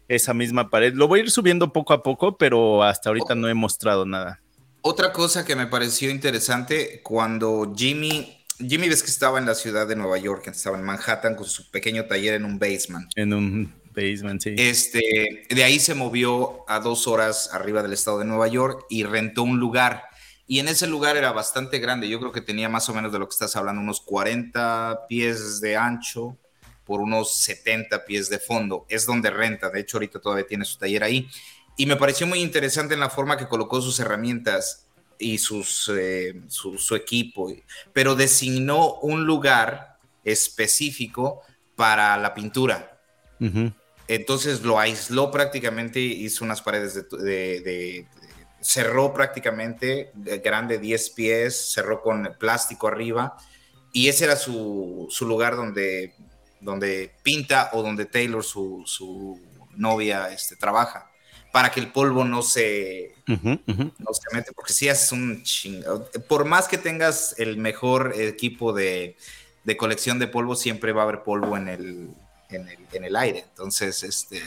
esa misma pared. Lo voy a ir subiendo poco a poco, pero hasta ahorita no he mostrado nada. Otra cosa que me pareció interesante, cuando Jimmy Jimmy ves que estaba en la ciudad de Nueva York, estaba en Manhattan con su pequeño taller en un basement. En un basement, sí. Este, de ahí se movió a dos horas arriba del estado de Nueva York y rentó un lugar. Y en ese lugar era bastante grande. Yo creo que tenía más o menos de lo que estás hablando, unos 40 pies de ancho por unos 70 pies de fondo. Es donde renta. De hecho, ahorita todavía tiene su taller ahí. Y me pareció muy interesante en la forma que colocó sus herramientas y sus, eh, su, equipo, pero designó un lugar específico para la pintura. Entonces lo aisló prácticamente, hizo unas paredes de, cerró prácticamente, grande 10 pies, cerró con plástico arriba, y ese era su, lugar donde, donde pinta o donde Taylor, su, su novia, este, trabaja para que el polvo no se, no se mete, porque si es un chingado. Por más que tengas el mejor equipo de, colección de polvo, siempre va a haber polvo en el, en el, aire. Entonces, este.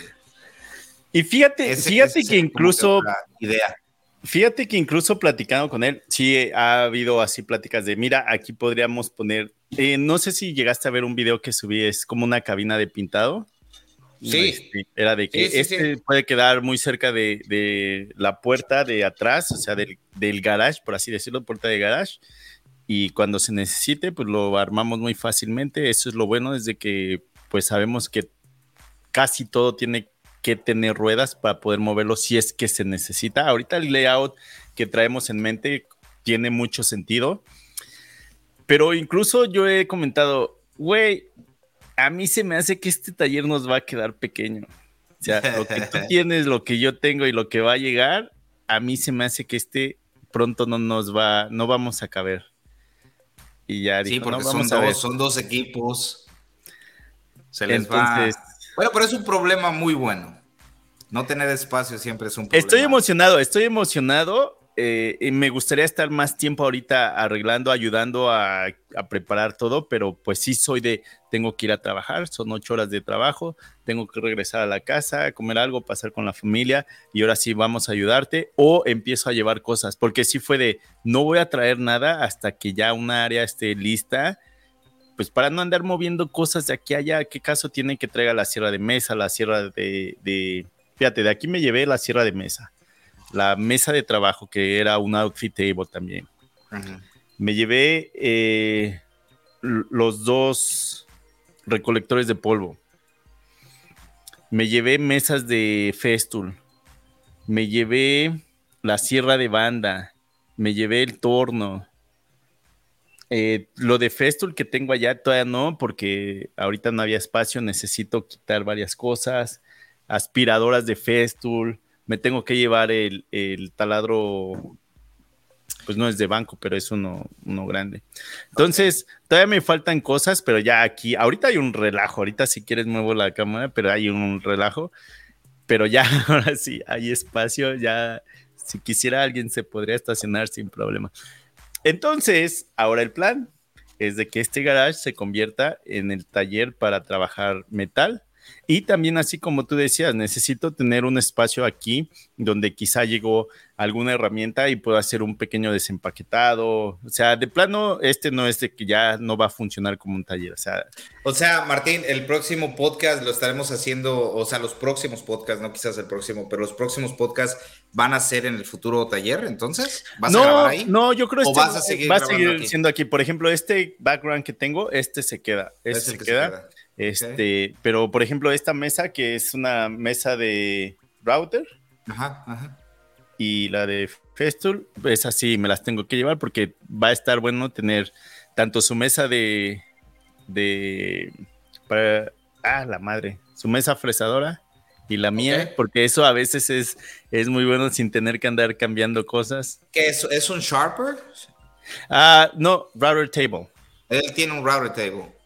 Y fíjate, fíjate que incluso. Idea. Fíjate que incluso platicando con él, sí ha habido así pláticas de, mira, aquí podríamos poner, eh, no sé si llegaste a ver un video que subí, es como una cabina de pintado. Sí. Este, era de que este puede quedar muy cerca de, la puerta de atrás, o sea, del, del, garage, por así decirlo, puerta de garage. Y cuando se necesite, pues lo armamos muy fácilmente. Eso es lo bueno, desde que pues sabemos que casi todo tiene que tener ruedas para poder moverlo si es que se necesita. Ahorita el layout que traemos en mente tiene mucho sentido. Pero incluso yo he comentado, güey, a mí se me hace que este taller nos va a quedar pequeño. O sea, lo que tú tienes, lo que yo tengo y lo que va a llegar, a mí se me hace que este pronto no nos va, no vamos a caber. Y ya sí, porque son, dos, son dos equipos. Se les va. Bueno, pero es un problema muy bueno. No tener espacio siempre es un problema. Estoy emocionado, estoy emocionado eh, me gustaría estar más tiempo ahorita arreglando, ayudando a, preparar todo, pero pues sí soy de, tengo que ir a trabajar, son ocho horas de trabajo, tengo que regresar a la casa, comer algo, pasar con la familia y ahora sí vamos a ayudarte o empiezo a llevar cosas, porque sí fue de, no voy a traer nada hasta que ya una área esté lista, pues para no andar moviendo cosas de aquí a allá, ¿qué caso tiene que traiga la sierra de mesa, la sierra de, de fíjate, de aquí me llevé la sierra de mesa la mesa de trabajo, que era un outfit table también. Me llevé eh, los dos recolectores de polvo. Me llevé mesas de Festool. Me llevé la sierra de banda. Me llevé el torno. Eh, lo de Festool que tengo allá todavía no, porque ahorita no había espacio. Necesito quitar varias cosas. Aspiradoras de Festool me tengo que llevar el, taladro, pues no es de banco, pero es uno, uno grande. Entonces, todavía me faltan cosas, pero ya aquí, ahorita hay un relajo, ahorita si quieres muevo la cámara, pero hay un relajo, pero ya, ahora sí, hay espacio, ya, si quisiera alguien se podría estacionar sin problema. Entonces, ahora el plan es de que este garage se convierta en el taller para trabajar metal y también, así como tú decías, necesito tener un espacio aquí donde quizá llegó alguna herramienta y puedo hacer un pequeño desempaquetado. O sea, de plano, este no es de que ya no va a funcionar como un taller. O sea, Martín, el próximo podcast lo estaremos haciendo, o sea, los próximos podcasts, no quizás el próximo, pero los próximos podcasts van a ser en el futuro taller, entonces. ¿Vas no, a grabar ahí? No, yo creo que este a seguir va a seguir siendo aquí. Por ejemplo, este background que tengo, este se queda. Este se, queda. Este, pero por ejemplo, esta mesa que es una mesa de, router. Y la de Festool, es así, me las tengo que llevar porque va a estar bueno tener tanto su mesa de. de. para. ah, la madre. Su mesa fresadora y la mía, porque eso a veces es, es muy bueno sin tener que andar cambiando cosas. ¿Qué es, es un Sharper? Ah, no, router table. Él tiene un router table.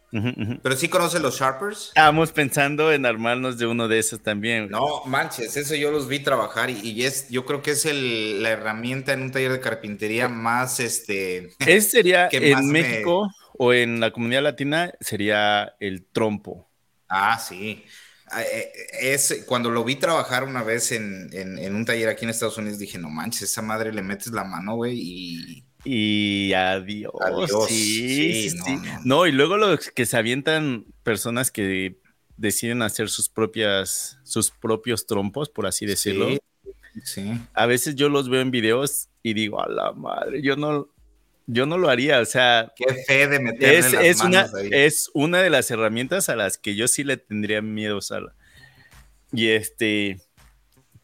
Pero sí conoce los Sharpers. Estábamos pensando en armarnos de uno de esos también. No, manches, eso yo los vi trabajar y, es, yo creo que es la herramienta en un taller de carpintería más, este... Ese sería en México o en la comunidad latina, sería el trompo. Ah, sí. Ah, eh, es, cuando lo vi trabajar una vez en, en, un taller aquí en Estados Unidos, dije, no manches, esa madre le metes la mano, güey, y y adiós. sí, sí, No, y luego los que se avientan personas que deciden hacer sus propias, sus propios trompos, por así decirlo. Sí, A veces yo los veo en videos y digo, a la madre, yo no, yo no lo haría, o sea. Qué fe de meterle es, las una, Es una de las herramientas a las que yo sí le tendría miedo usar. Y este,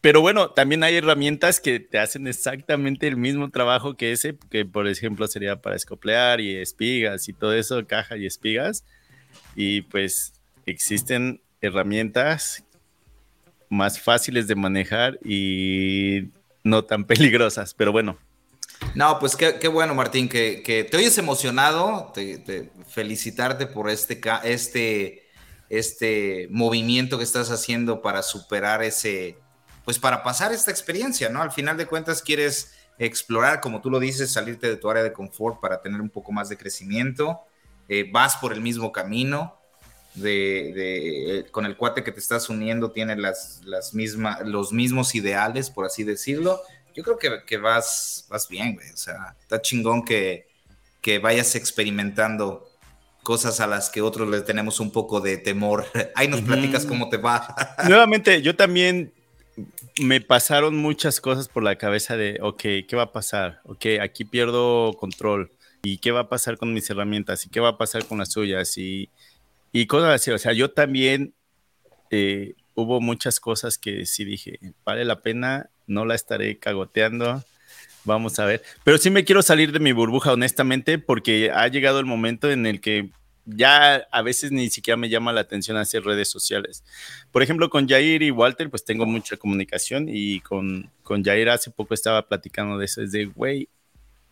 pero bueno, también hay herramientas que te hacen exactamente el mismo trabajo que ese, que por ejemplo sería para escoplear y espigas y todo eso, caja y espigas. Y pues existen herramientas más fáciles de manejar y no tan peligrosas, pero bueno. No, pues qué, bueno, Martín, que, te oyes emocionado, te, felicitarte por este, este, este movimiento que estás haciendo para superar ese, pues para pasar esta experiencia, ¿no? Al final de cuentas quieres explorar, como tú lo dices, salirte de tu área de confort para tener un poco más de crecimiento, eh, vas por el mismo camino, de, eh, con el cuate que te estás uniendo tiene las, las mismas, los mismos ideales, por así decirlo. Yo creo que, que vas, vas bien, güey. O sea, está chingón que, que vayas experimentando cosas a las que otros le tenemos un poco de temor. Ahí nos platicas cómo te va. Nuevamente, yo también me pasaron muchas cosas por la cabeza de, ok, ¿qué va a pasar? Ok, aquí pierdo control. ¿Y qué va a pasar con mis herramientas? ¿Y qué va a pasar con las suyas? Y, y cosas así. O sea, yo también eh, hubo muchas cosas que sí dije, vale la pena, no la estaré cagoteando. Vamos a ver. Pero sí me quiero salir de mi burbuja, honestamente, porque ha llegado el momento en el que ya a veces ni siquiera me llama la atención hacer redes sociales. Por ejemplo, con Jair y Walter, pues tengo mucha comunicación y con, con Jair hace poco estaba platicando de eso, es de, güey,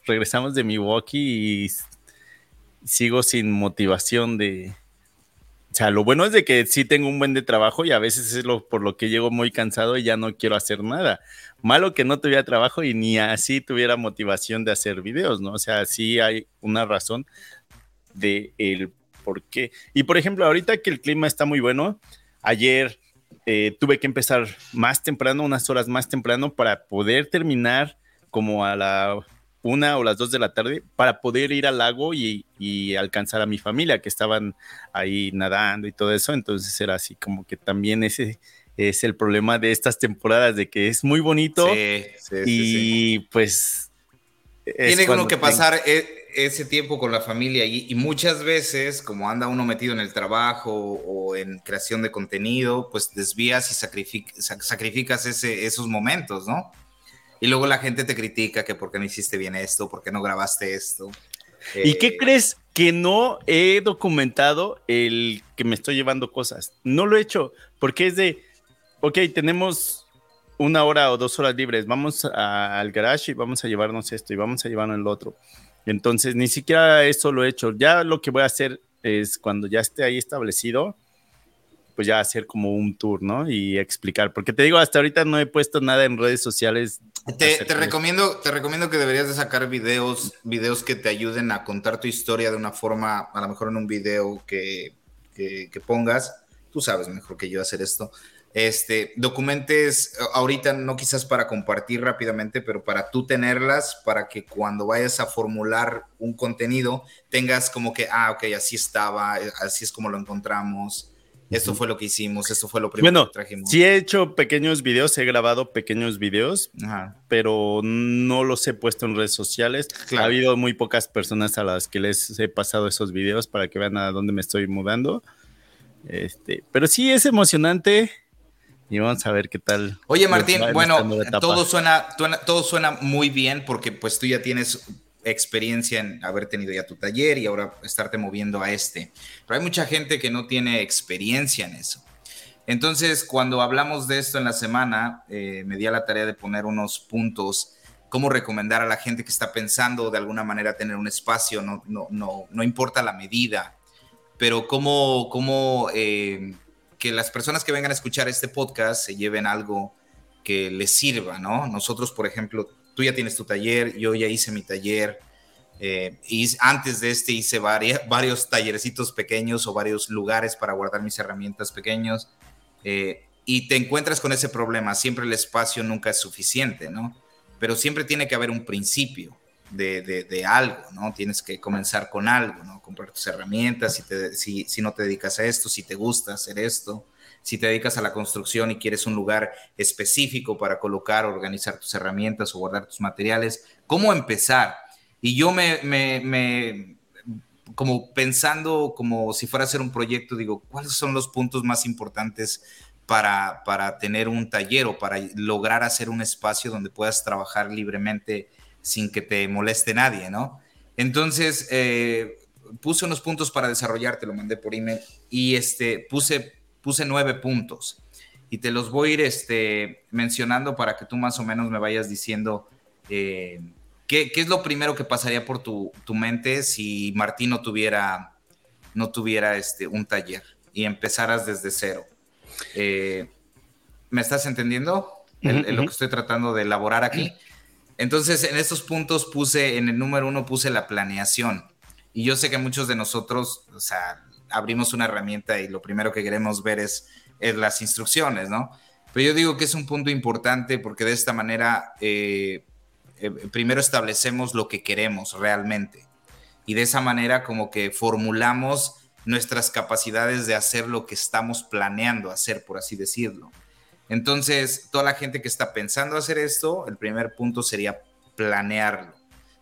regresamos de Milwaukee y sigo sin motivación de... O sea, lo bueno es de que sí tengo un buen de trabajo y a veces es por lo que llego muy cansado y ya no quiero hacer nada. Malo que no tuviera trabajo y ni así tuviera motivación de hacer videos, ¿no? O sea, sí hay una razón de el por qué. Y por ejemplo, ahorita que el clima está muy bueno, ayer eh, tuve que empezar más temprano, unas horas más temprano, para poder terminar como a la una o las dos de la tarde, para poder ir al lago y, alcanzar a mi familia que estaban ahí nadando y todo eso. Entonces era así como que también ese es el problema de estas temporadas, de que es muy bonito y pues... Tiene uno que pasar, eh, ese tiempo con la familia y, muchas veces, como anda uno metido en el trabajo o en creación de contenido, pues desvías y sacrificas ese, esos momentos, ¿no? Y luego la gente te critica que por qué no hiciste bien esto, por qué no grabaste esto. ¿Y qué eh, crees que no he documentado el que me estoy llevando cosas? No lo he hecho porque es de, ok, tenemos una hora o dos horas libres, vamos al garage y vamos a llevarnos esto y vamos a llevarnos el otro. Entonces, ni siquiera eso lo he hecho. Ya lo que voy a hacer es cuando ya esté ahí establecido, pues ya hacer como un tour, ¿no? Y explicar, porque te digo, hasta ahorita no he puesto nada en redes sociales. Te, recomiendo, te recomiendo que deberías de sacar videos, videos que te ayuden a contar tu historia de una forma, a lo mejor en un video que, que pongas. Tú sabes mejor que yo hacer esto este, documentes ahorita no quizás para compartir rápidamente, pero para tú tenerlas, para que cuando vayas a formular un contenido tengas como que, ah, ok, así estaba, así es como lo encontramos. Esto fue lo que hicimos, esto fue lo primero que trajimos. Sí he hecho pequeños videos, he grabado pequeños videos, pero no los he puesto en redes sociales. Ha habido muy pocas personas a las que les he pasado esos videos para que vean a dónde me estoy mudando. Este, pero sí es emocionante y vamos a ver qué tal. Oye, Martín, bueno, todo suena, todo suena muy bien porque pues tú ya tienes experiencia en haber tenido ya tu taller y ahora estarte moviendo a este. Pero hay mucha gente que no tiene experiencia en eso. Entonces, cuando hablamos de esto en la semana, eh, me di a la tarea de poner unos puntos, cómo recomendar a la gente que está pensando de alguna manera tener un espacio, no, no, no, no importa la medida, pero cómo, cómo eh, que las personas que vengan a escuchar este podcast se lleven algo que les sirva, ¿no? Nosotros, por ejemplo, tú ya tienes tu taller, yo ya hice mi taller, eh, antes de este hice varios tallercitos pequeños o varios lugares para guardar mis herramientas pequeños. Eh, y te encuentras con ese problema, siempre el espacio nunca es suficiente, ¿no? Pero siempre tiene que haber un principio de, algo, ¿no? Tienes que comenzar con algo, ¿no? Comprar tus herramientas, si, si no te dedicas a esto, si te gusta hacer esto, si te dedicas a la construcción y quieres un lugar específico para colocar, organizar tus herramientas o guardar tus materiales, ¿cómo empezar? Y yo me, me, me, como pensando como si fuera a hacer un proyecto, digo, ¿cuáles son los puntos más importantes para, para tener un taller o para lograr hacer un espacio donde puedas trabajar libremente sin que te moleste nadie, ¿no? Entonces, eh, puse unos puntos para desarrollar, te lo mandé por email, y este, puse puse nueve puntos y te los voy a ir este, mencionando para que tú más o menos me vayas diciendo eh, ¿qué, es lo primero que pasaría por tu, mente si Martín no tuviera, no tuviera este, un taller y empezaras desde cero. Eh, ¿Me estás entendiendo lo que estoy tratando de elaborar aquí? Entonces, en estos puntos puse, en el número uno puse la planeación. Y yo sé que muchos de nosotros, o sea, abrimos una herramienta y lo primero que queremos ver es, las instrucciones, ¿no? Pero yo digo que es un punto importante porque de esta manera eh, eh, primero establecemos lo que queremos realmente y de esa manera como que formulamos nuestras capacidades de hacer lo que estamos planeando hacer, por así decirlo. Entonces, toda la gente que está pensando hacer esto, el primer punto sería planearlo.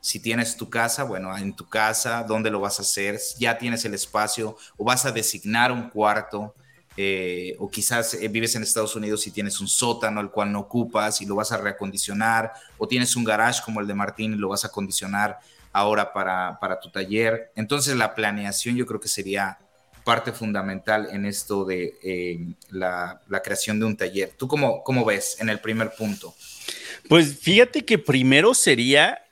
Si tienes tu casa, bueno, en tu casa, ¿dónde lo vas a hacer? Ya tienes el espacio o vas a designar un cuarto. Eh, o quizás eh, vives en Estados Unidos y tienes un sótano al cual no ocupas y lo vas a reacondicionar, o tienes un garage como el de Martín y lo vas a acondicionar ahora para, para tu taller. Entonces la planeación yo creo que sería parte fundamental en esto de eh, la, la, creación de un taller. ¿Tú cómo, cómo ves en el primer punto? Pues fíjate que primero sería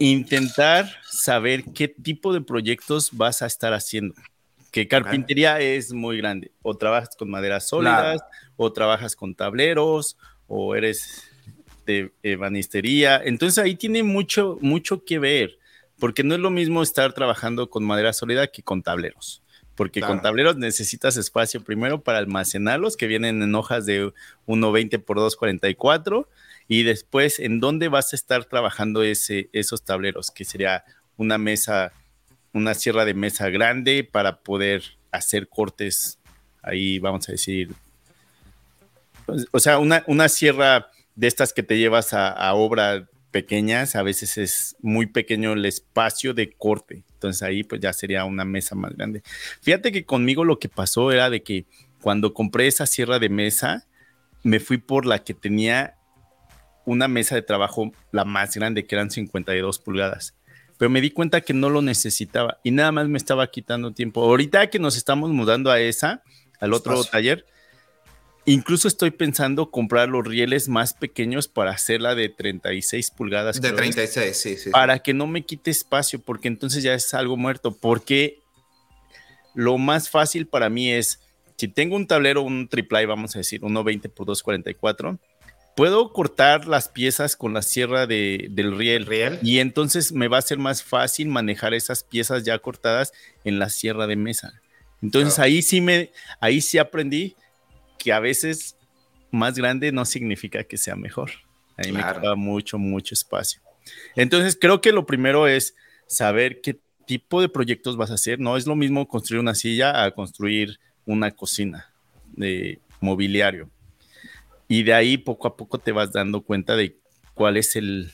intentar saber qué tipo de proyectos vas a estar haciendo. Que carpintería es muy grande. O trabajas con maderas sólidas, o trabajas con tableros, o eres de ebanistería. Entonces ahí tiene mucho, mucho que ver, porque no es lo mismo estar trabajando con madera sólida que con tableros. Porque con tableros necesitas espacio primero para almacenarlos, que vienen en hojas de 1,20 por 2,44 y después en dónde vas a estar trabajando ese, esos tableros, que sería una mesa, una sierra de mesa grande para poder hacer cortes, ahí vamos a decir, pues, o sea, una, una sierra de estas que te llevas a, a obra pequeñas, a veces es muy pequeño el espacio de corte. Entonces ahí pues ya sería una mesa más grande. Fíjate que conmigo lo que pasó era de que cuando compré esa sierra de mesa, me fui por la que tenía una mesa de trabajo, la más grande, que eran 52 pulgadas. Pero me di cuenta que no lo necesitaba y nada más me estaba quitando tiempo. Ahorita que nos estamos mudando a esa, al otro taller, incluso estoy pensando comprar los rieles más pequeños para hacerla de 36 pulgadas. De 36, sí, sí. Para que no me quite espacio, porque entonces ya es algo muerto. Porque lo más fácil para mí es, si tengo un tablero, un triple, vamos a decir, 1.20 por 2.44 puedo cortar las piezas con la sierra de, del riel, riel, y entonces me va a ser más fácil manejar esas piezas ya cortadas en la sierra de mesa. Entonces ahí sí me, ahí sí aprendí que a veces más grande no significa que sea mejor. Ahí me queda mucho, mucho espacio. Entonces creo que lo primero es saber qué tipo de proyectos vas a hacer. No es lo mismo construir una silla a construir una cocina de mobiliario. Y de ahí poco a poco te vas dando cuenta de cuál es el,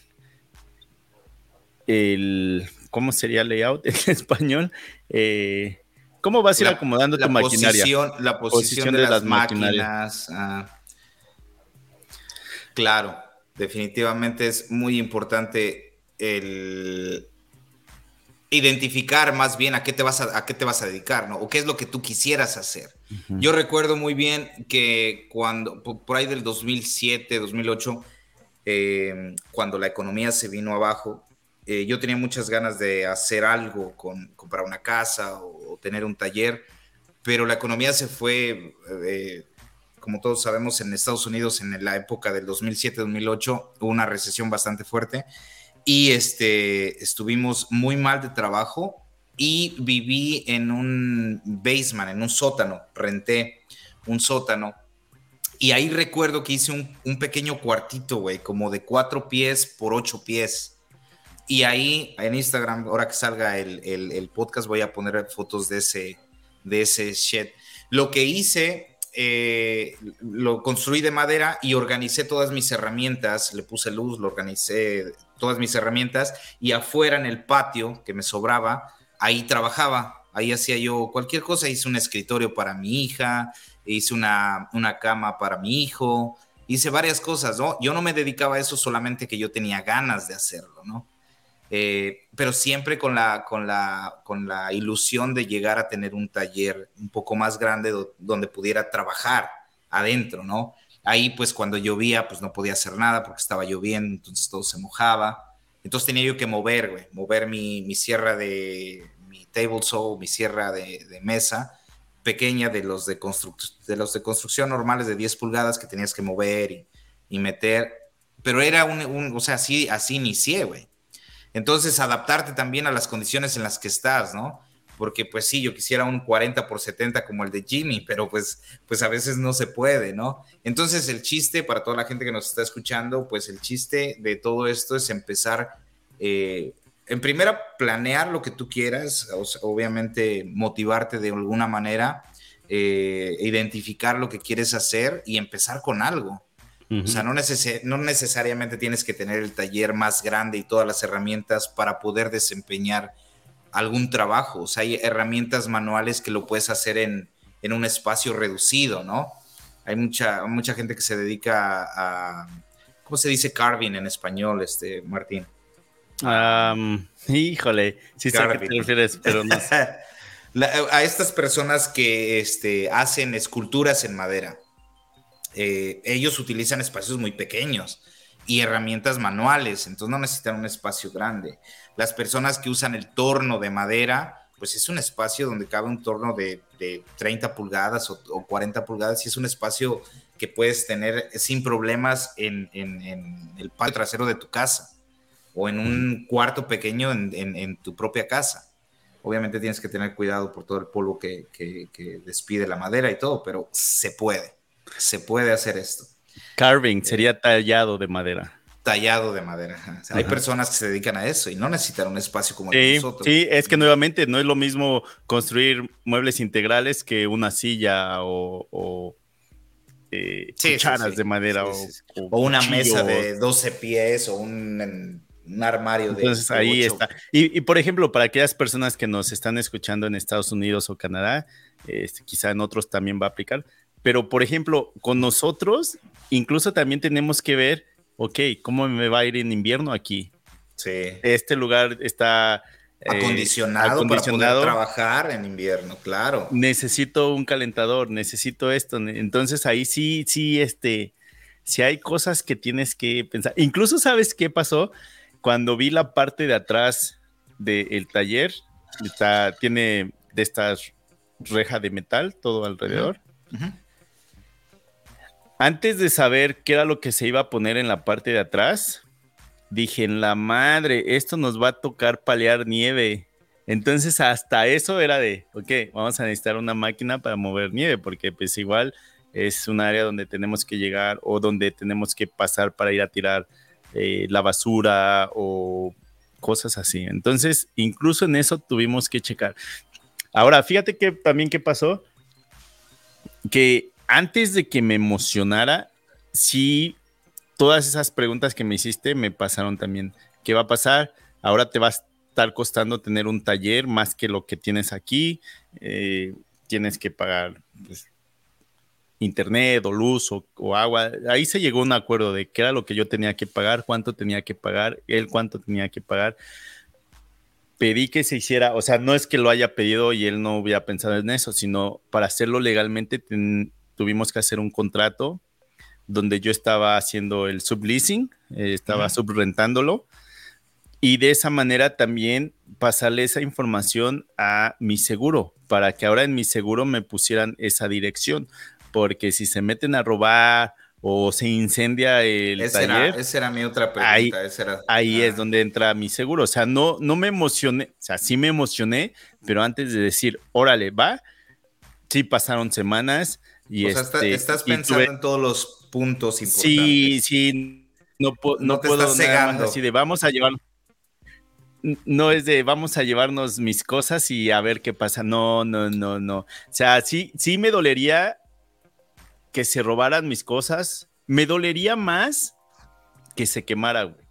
el ¿cómo sería layout en español? Eh, ¿Cómo vas a ir acomodando tu maquinaria? la posición, de, las, máquinas. Ah, Claro, definitivamente es muy importante el identificar más bien a qué te vas a, qué te vas a dedicar, ¿no? O qué es lo que tú quisieras hacer. Yo recuerdo muy bien que cuando, por ahí del 2007, 2008, eh, cuando la economía se vino abajo, eh, yo tenía muchas ganas de hacer algo, con comprar una casa o, tener un taller, pero la economía se fue, eh, como todos sabemos, en Estados Unidos en la época del 2007-2008 hubo una recesión bastante fuerte y este, estuvimos muy mal de trabajo y viví en un basement, en un sótano, renté un sótano. Y ahí recuerdo que hice un, pequeño cuartito, güey, como de cuatro pies por ocho pies. Y ahí en Instagram, ahora que salga el, podcast, voy a poner fotos de ese, de ese shed. Lo que hice, eh, lo construí de madera y organicé todas mis herramientas, le puse luz, lo organicé todas mis herramientas y afuera en el patio que me sobraba, ahí trabajaba, ahí hacía yo cualquier cosa, hice un escritorio para mi hija, hice una, una cama para mi hijo, hice varias cosas, ¿no? Yo no me dedicaba a eso solamente que yo tenía ganas de hacerlo, ¿no? Eh, pero siempre con la, con, la, con la ilusión de llegar a tener un taller un poco más grande donde pudiera trabajar adentro, ¿no? Ahí pues cuando llovía pues no podía hacer nada porque estaba lloviendo, entonces todo se mojaba. Entonces tenía yo que mover, güey, mover mi, mi, sierra de, mi table saw, mi sierra de, mesa pequeña de los de, de los de construcción normales de 10 pulgadas que tenías que mover y, y meter. Pero era un, un, o sea, así, así inicié, güey. Entonces adaptarte también a las condiciones en las que estás, ¿no? Porque pues sí, yo quisiera un 40 por 70 como el de Jimmy, pero pues, pues a veces no se puede, ¿no? Entonces el chiste para toda la gente que nos está escuchando, pues el chiste de todo esto es empezar, eh, en primera, planear lo que tú quieras, obviamente motivarte de alguna manera, eh, identificar lo que quieres hacer y empezar con algo. O sea, no, no necesariamente tienes que tener el taller más grande y todas las herramientas para poder desempeñar algún trabajo. O sea, hay herramientas manuales que lo puedes hacer en, un espacio reducido, ¿no? Hay mucha, mucha gente que se dedica a, ¿cómo se dice carving en español, este, Martín? híjole, sí sé a qué te refieres, pero no sé. a estas personas que este, hacen esculturas en madera, eh, ellos utilizan espacios muy pequeños y herramientas manuales, entonces no necesitan un espacio grande. Las personas que usan el torno de madera, pues es un espacio donde cabe un torno de, 30 pulgadas o, 40 pulgadas y es un espacio que puedes tener sin problemas en, el patio trasero de tu casa o en un cuarto pequeño en, tu propia casa. Obviamente tienes que tener cuidado por todo el polvo que, que despide la madera y todo, pero se puede, se puede hacer esto. Carving sería tallado de madera tallado de madera. hay personas que se dedican a eso y no necesitan un espacio como el de nosotros. Sí, es que nuevamente no es lo mismo construir muebles integrales que una silla o, eh, cucharas de madera o, una mesa de 12 pies o un, armario de. Entonces ahí está. Y, por ejemplo, para aquellas personas que nos están escuchando en Estados Unidos o Canadá, este, quizá en otros también va a aplicar. Pero, por ejemplo, con nosotros, incluso también tenemos que ver ok, ¿cómo me va a ir en invierno aquí? Sí. Este lugar está eh, acondicionado, para poder trabajar en invierno, claro. Necesito un calentador, necesito esto. Entonces ahí sí, sí, este, si hay cosas que tienes que pensar. Incluso sabes qué pasó cuando vi la parte de atrás del taller, está, tiene de estas reja de metal todo alrededor antes de saber qué era lo que se iba a poner en la parte de atrás, dije, en la madre, esto nos va a tocar palear nieve. Entonces hasta eso era de, ok, vamos a necesitar una máquina para mover nieve, porque pues igual es un área donde tenemos que llegar o donde tenemos que pasar para ir a tirar eh, la basura o cosas así. Entonces, incluso en eso tuvimos que checar. Ahora, fíjate que también qué pasó, que antes de que me emocionara, sí, todas esas preguntas que me hiciste me pasaron también. ¿Qué va a pasar? Ahora te va a estar costando tener un taller más que lo que tienes aquí. Eh, tienes que pagar pues, internet o luz o, agua. Ahí se llegó a un acuerdo de qué era lo que yo tenía que pagar, cuánto tenía que pagar, él cuánto tenía que pagar. Pedí que se hiciera, o sea, no es que lo haya pedido y él no hubiera pensado en eso, sino para hacerlo legalmente tuvimos que hacer un contrato donde yo estaba haciendo el subleasing, eh, estaba subrentándolo y de esa manera también pasarle esa información a mi seguro para que ahora en mi seguro me pusieran esa dirección, porque si se meten a robar o se incendia el taller, esa era mi otra pregunta. Ahí, es donde entra mi seguro. O sea, no, no me emocioné, o sea, sí me emocioné, pero antes de decir, órale, va, sí pasaron semanas y o sea, este, estás pensando en todos los puntos importantes. Sí, sí, no, no, puedo nada así de vamos a llevar no es de vamos a llevarnos mis cosas y a ver qué pasa. No, no, no, no. O sea, sí, sí me dolería que se robaran mis cosas. Me dolería más que se quemara, güey.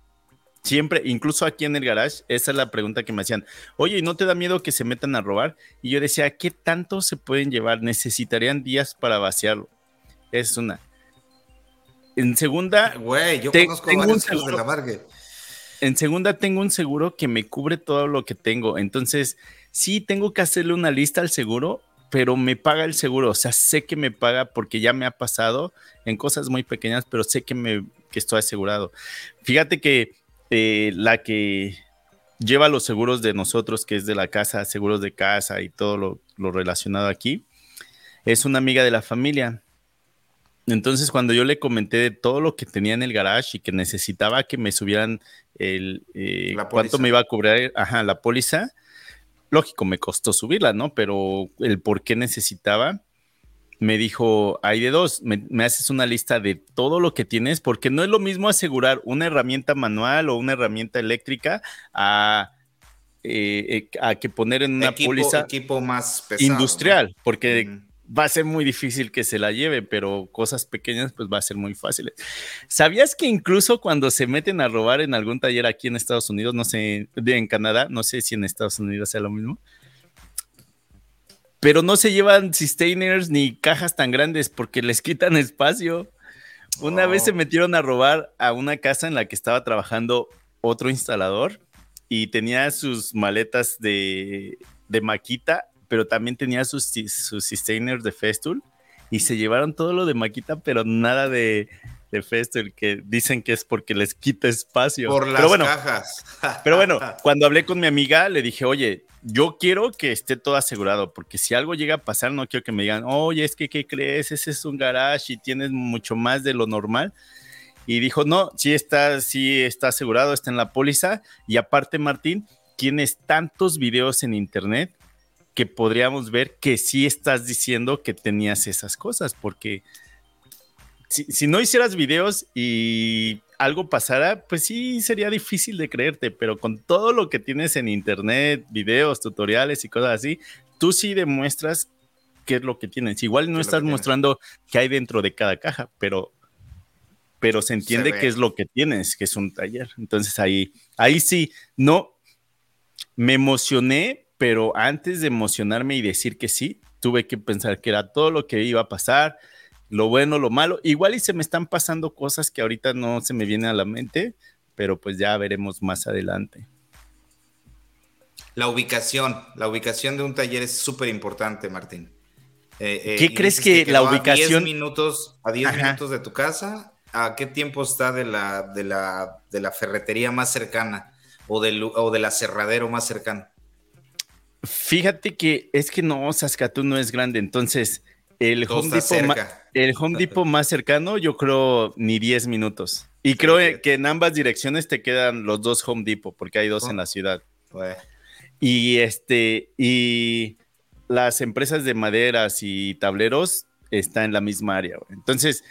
Siempre, incluso aquí en el garage, esa es la pregunta que me hacían. Oye, ¿no te da miedo que se metan a robar? Y yo decía, ¿qué tanto se pueden llevar? Necesitarían días para vaciarlo. Es una. En segunda. Güey, yo conozco varios de la Margue en segunda tengo un seguro que me cubre todo lo que tengo. Entonces, sí tengo que hacerle una lista al seguro, pero me paga el seguro. O sea, sé que me paga porque ya me ha pasado en cosas muy pequeñas, pero sé que, me, que estoy asegurado. Fíjate que eh, la que lleva los seguros de nosotros, que es de la casa, seguros de casa y todo lo, lo relacionado aquí, es una amiga de la familia. Entonces, cuando yo le comenté de todo lo que tenía en el garage y que necesitaba que me subieran el eh, cuánto me iba a cobrar ajá, la póliza, lógico, me costó subirla, ¿no? Pero el por qué necesitaba, me dijo, hay de dos, me, haces una lista de todo lo que tienes, porque no es lo mismo asegurar una herramienta manual o una herramienta eléctrica a, eh, eh, que poner en una póliza equipo más industrial, porque va a ser muy difícil que se la lleve, pero cosas pequeñas pues va a ser muy fácil. ¿Sabías que incluso cuando se meten a robar en algún taller aquí en Estados Unidos, no sé, en Canadá, no sé si en Estados Unidos sea lo mismo, pero no se llevan sustainers ni cajas tan grandes porque les quitan espacio. Una vez se oh. metieron a robar a una casa en la que estaba trabajando otro instalador y tenía sus maletas de, de maquita pero también tenía sus, sus sustainers de Festool y se llevaron todo lo de Maquita, pero nada de, de Festool, que dicen que es porque les quita espacio. Por las pero bueno, cajas. pero bueno, cuando hablé con mi amiga, le dije, oye, yo quiero que esté todo asegurado, porque si algo llega a pasar, no quiero que me digan, oye, es que, ¿qué crees? Ese es un garage y tienes mucho más de lo normal. Y dijo, no, sí está, sí está asegurado, está en la póliza. Y aparte, Martín, tienes tantos videos en internet que podríamos ver que sí estás diciendo que tenías esas cosas, porque si, no hicieras videos y algo pasara, pues sí sería difícil de creerte, pero con todo lo que tienes en internet, videos, tutoriales y cosas así, tú sí demuestras qué es lo que tienes. Igual no estás mostrando qué hay dentro de cada caja, pero, pero se entiende qué es lo que tienes, que es un taller. Entonces ahí, ahí sí, no, me emocioné, pero antes de emocionarme y decir que sí, tuve que pensar que era todo lo que iba a pasar, lo bueno, lo malo. Igual y se me están pasando cosas que ahorita no se me vienen a la mente, pero pues ya veremos más adelante. La ubicación, la ubicación de un taller es súper importante, Martín. Eh, eh, ¿Qué crees que, la ubicación... A 10 minutos, a 10 minutos de tu casa, ¿a qué tiempo está de la, de la, de la ferretería más cercana o, del, o del aserradero más cercano? Fíjate que es que no, Saskatoon no es grande, entonces el Home, Depot más, el Home Depot más cercano yo creo ni 10 minutos. Y creo que en ambas direcciones te quedan los dos Home Depot, porque hay dos en la ciudad. Y este, y las empresas de maderas y tableros están en la misma área. Entonces,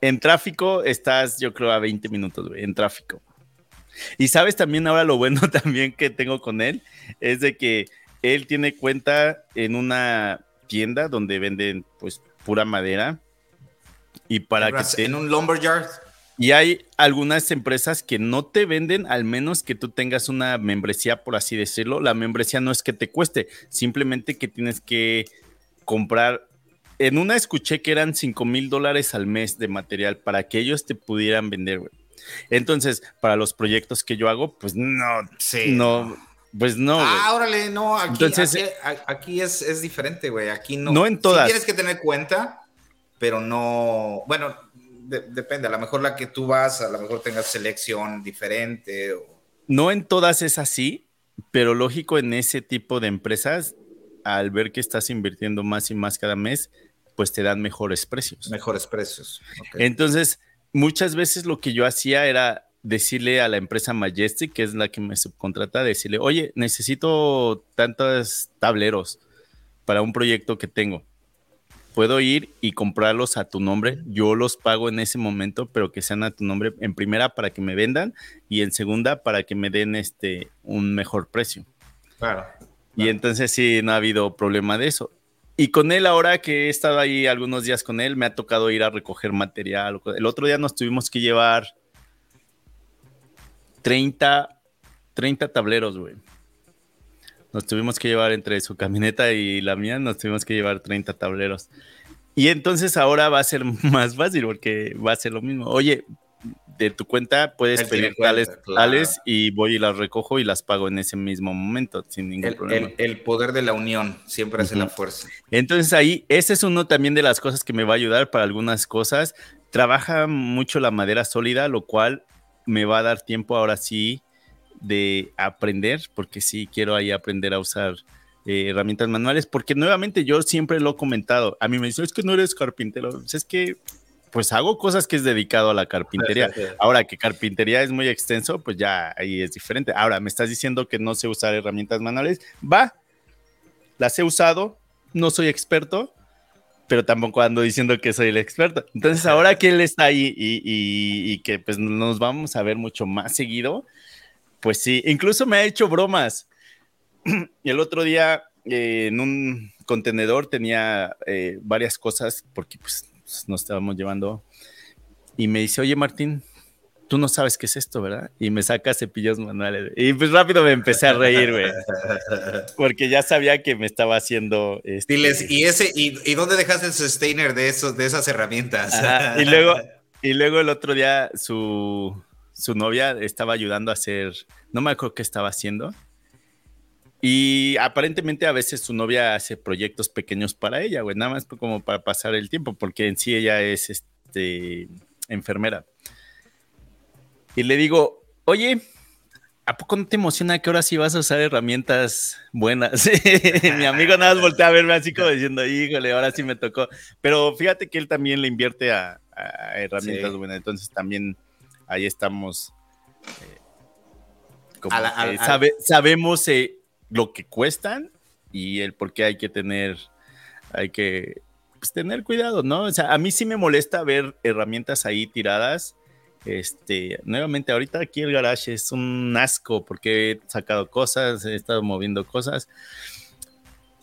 en tráfico estás, yo creo, a 20 minutos, en tráfico. Y sabes también ahora lo bueno también que tengo con él es de que él tiene cuenta en una tienda donde venden pues pura madera. Y para que en un lumberyard. Y hay algunas empresas que no te venden al menos que tú tengas una membresía por así decirlo. La membresía no es que te cueste simplemente que tienes que comprar. En una escuché que eran 5 mil dólares al mes de material para que ellos te pudieran vender, güey. Entonces, para los proyectos que yo hago, pues no, sí, no, pues no. Ah, órale, no, aquí, Entonces, aquí, es, es, diferente, güey. Aquí no. No en todas. tienes que tener cuenta, pero no, bueno, depende. A lo mejor la que tú vas, a lo mejor tengas selección diferente. No en todas es así, pero lógico en ese tipo de empresas, al ver que estás invirtiendo más y más cada mes, pues te dan mejores precios. Mejores precios. Entonces, muchas veces lo que yo hacía era decirle a la empresa Majestic, que es la que me subcontrata, decirle, oye, necesito tantos tableros para un proyecto que tengo. Puedo ir y comprarlos a tu nombre. Yo los pago en ese momento, pero que sean a tu nombre en primera para que me vendan y en segunda para que me den este un mejor precio. Claro. Y entonces sí, no ha habido problema de eso. Y con él, ahora que he estado ahí algunos días con él, me ha tocado ir a recoger material. El otro día nos tuvimos que llevar 30, 30 tableros, güey. Nos tuvimos que llevar entre su camioneta y la mía, nos tuvimos que llevar 30 tableros. Y entonces ahora va a ser más fácil porque va a ser lo mismo. Oye, de tu cuenta puedes pedir tales, y voy y las recojo y las pago en ese mismo momento sin ningún problema. El, poder de la unión siempre hace la fuerza. Entonces ahí, ese es uno también de las cosas que me va a ayudar para algunas cosas. Trabaja mucho la madera sólida, lo cual me va a dar tiempo ahora sí de aprender, porque sí quiero ahí aprender a usar eh, herramientas manuales, porque nuevamente yo siempre lo he comentado, a mí me dicen, es que no eres carpintero, es que pues hago cosas que es dedicado a la carpintería. Ahora que carpintería es muy extenso, pues ya ahí es diferente. Ahora, me estás diciendo que no sé usar herramientas manuales. Va, las he usado, no soy experto, pero tampoco ando diciendo que soy el experto. Entonces, ahora que él está ahí y, que pues nos vamos a ver mucho más seguido, pues sí, incluso me ha hecho bromas. Y el otro día eh, en un contenedor tenía eh, varias cosas porque pues nos estábamos llevando. Y me dice, oye Martín, tú no sabes qué es esto, ¿verdad? Y me saca cepillos manuales. Y pues rápido me empecé a reír, güey. Porque ya sabía que me estaba haciendo. Este... Diles, ¿y, ese, y, dónde dejaste el sustainer de, esos, de esas herramientas? Y, luego, y luego el otro día su, su novia estaba ayudando a hacer, no me acuerdo qué estaba haciendo. Y aparentemente a veces su novia hace proyectos pequeños para ella, güey, nada más como para pasar el tiempo, porque en sí ella es este, enfermera. Y le digo, oye, ¿a poco no te emociona que ahora sí vas a usar herramientas buenas? Mi amigo nada más voltea a verme así como diciendo, híjole, ahora sí me tocó. Pero fíjate que él también le invierte a, herramientas buenas, entonces también ahí estamos. Eh, sabemos eh, lo que cuestan y el por qué hay que tener, hay que pues, tener cuidado, ¿no? O sea, a mí sí me molesta ver herramientas ahí tiradas. Este, nuevamente, ahorita aquí el garage es un asco porque he sacado cosas, he estado moviendo cosas.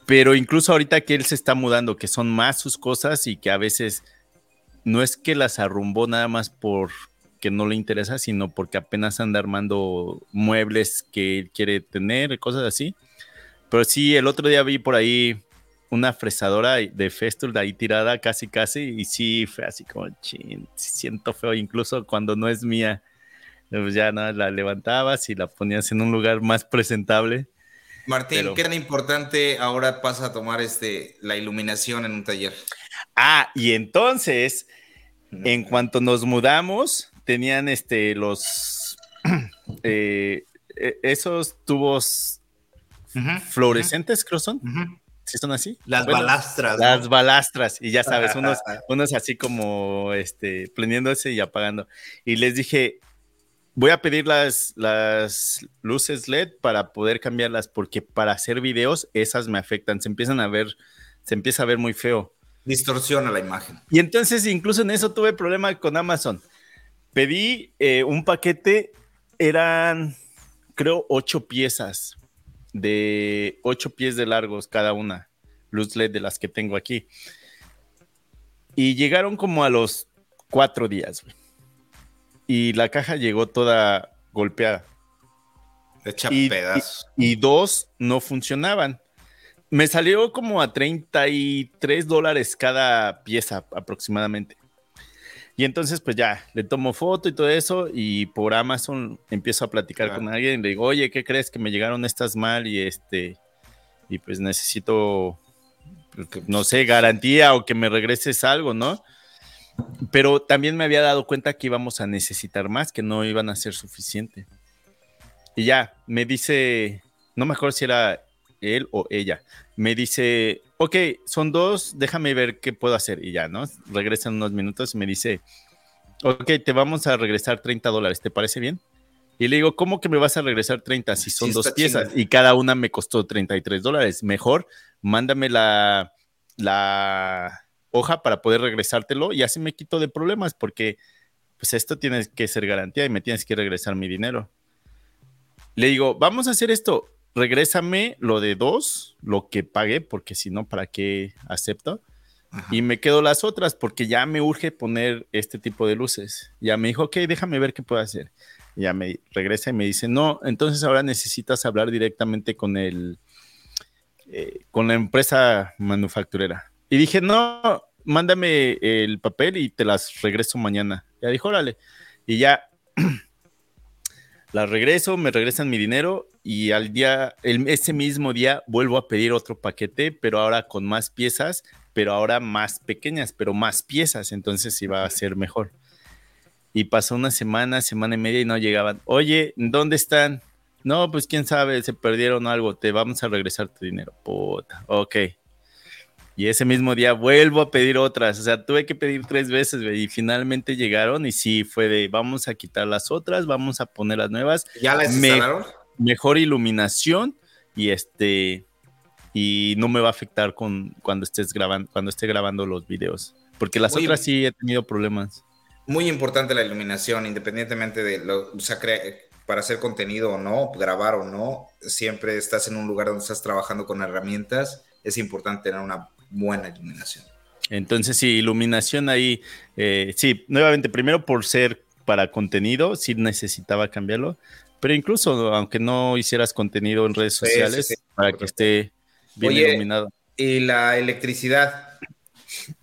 Pero incluso ahorita que él se está mudando, que son más sus cosas y que a veces no es que las arrumbó nada más por que no le interesa, sino porque apenas anda armando muebles que él quiere tener, cosas así. Pero sí, el otro día vi por ahí una fresadora de Festool ahí tirada casi casi y sí fue así como chin, siento feo incluso cuando no es mía. Pues ya nada, la levantabas y la ponías en un lugar más presentable. Martín, ¿qué tan importante ahora pasa a tomar este, la iluminación en un taller? Ah, y entonces, en cuanto nos mudamos, tenían este, los, eh, e, esos tubos fluorescentes, creo son. ¿Sí son así? Las balastras. Las balastras, y ya sabes, unos, unos así como este, prendiéndose y apagando. Y les dije, voy a pedir las, las luces LED para poder cambiarlas, porque para hacer videos esas me afectan, se empiezan a ver, se empieza a ver muy feo. Distorsiona la imagen. Y entonces incluso en eso tuve problema con Amazon. Pedí eh, un paquete, eran, creo, ocho piezas, de ocho pies de largos cada una, luz LED de las que tengo aquí. Y llegaron como a los cuatro días, güey. Y la caja llegó toda golpeada. Hecha y, pedazos. Y, dos no funcionaban. Me salió como a 33 dólares cada pieza aproximadamente. Y entonces, pues ya, le tomo foto y todo eso, y por Amazon empiezo a platicar con alguien, y le digo, oye, ¿qué crees que me llegaron estas mal? Y este, y pues necesito, no sé, garantía o que me regreses algo, ¿no? Pero también me había dado cuenta que íbamos a necesitar más, que no iban a ser suficiente. Y ya, me dice, no me acuerdo si era él o ella, me dice, ok, son dos, déjame ver qué puedo hacer. Y ya, ¿no? Regresan unos minutos y me dice, ok, te vamos a regresar 30 dólares, ¿te parece bien? Y le digo, ¿cómo que me vas a regresar 30 si son dos piezas? Y cada una me costó 33 dólares. Mejor, mándame la, la hoja para poder regresártelo y así me quito de problemas porque pues esto tiene que ser garantía y me tienes que regresar mi dinero. Le digo, vamos a hacer esto, regrésame lo de dos, lo que pagué, porque si no, ¿para qué acepto? Y me quedo las otras porque ya me urge poner este tipo de luces. Ya me dijo, ok, déjame ver qué puedo hacer. ya me regresa y me dice, no, entonces ahora necesitas hablar directamente con el, eh, con la empresa manufacturera. Y dije, no, mándame el papel y te las regreso mañana. Ya dijo, órale. Y ya las regreso, me regresan mi dinero y al día, ese mismo día vuelvo a pedir otro paquete, pero ahora con más piezas, pero ahora más pequeñas, pero más piezas, entonces iba a ser mejor. Y pasó una semana, semana y media y no llegaban. Oye, ¿dónde están? No, pues quién sabe, se perdieron algo, te vamos a regresar tu dinero. Puta, ok. Y ese mismo día vuelvo a pedir otras. O sea, tuve que pedir tres veces y finalmente llegaron y sí, fue de vamos a quitar las otras, vamos a poner las nuevas. ¿Ya las instalaron? mejor iluminación y este y no me va a afectar con cuando estés grabando cuando esté grabando los videos porque las otras sí he tenido problemas muy importante la iluminación independientemente de lo o sea, para hacer contenido o no grabar o no siempre estás en un lugar donde estás trabajando con herramientas es importante tener una buena iluminación. Entonces, sí, iluminación ahí, eh, sí, nuevamente, primero por ser para contenido, sí necesitaba cambiarlo, pero incluso aunque no hicieras contenido en redes sociales, para que esté bien iluminado. Y la electricidad,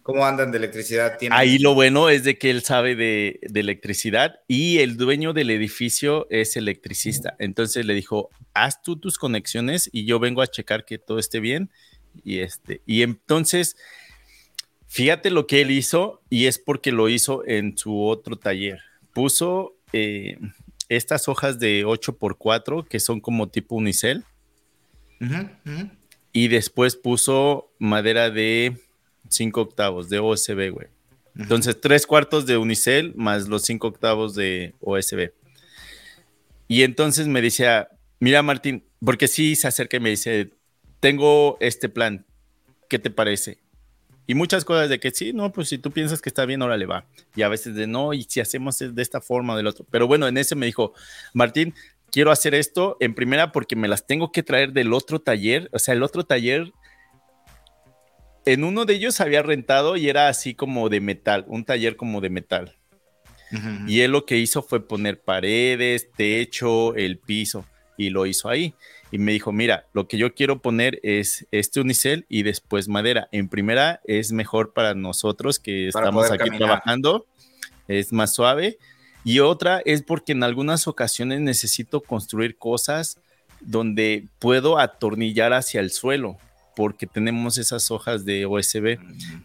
¿Cómo andan de electricidad? Ahí lo bueno es de que él sabe de, de, electricidad y el dueño del edificio es electricista. Entonces le dijo, haz tú tus conexiones y yo vengo a checar que todo esté bien y, este, y entonces, fíjate lo que él hizo y es porque lo hizo en su otro taller. Puso eh, estas hojas de 8x4 que son como tipo unicel. Y después puso madera de 5 octavos de OSB, güey. Entonces, tres cuartos de unicel más los 5 octavos de OSB. Y entonces me decía, mira Martín, porque sí se acerca y me dice, tengo este plan, ¿qué te parece? Y muchas cosas de que sí, no, pues si tú piensas que está bien, ahora le va. Y a veces de no, y si hacemos de esta forma o del otro. Pero bueno, en ese me dijo, Martín, quiero hacer esto en primera porque me las tengo que traer del otro taller. O sea, el otro taller, en uno de ellos había rentado y era así como de metal, un taller como de metal. Y él lo que hizo fue poner paredes, techo, el piso, y lo hizo ahí y me dijo, mira, lo que yo quiero poner es este unicel y después madera. En primera es mejor para nosotros que estamos aquí trabajando, es más suave. Y otra es porque en algunas ocasiones necesito construir cosas donde puedo atornillar hacia el suelo, porque tenemos esas hojas de OSB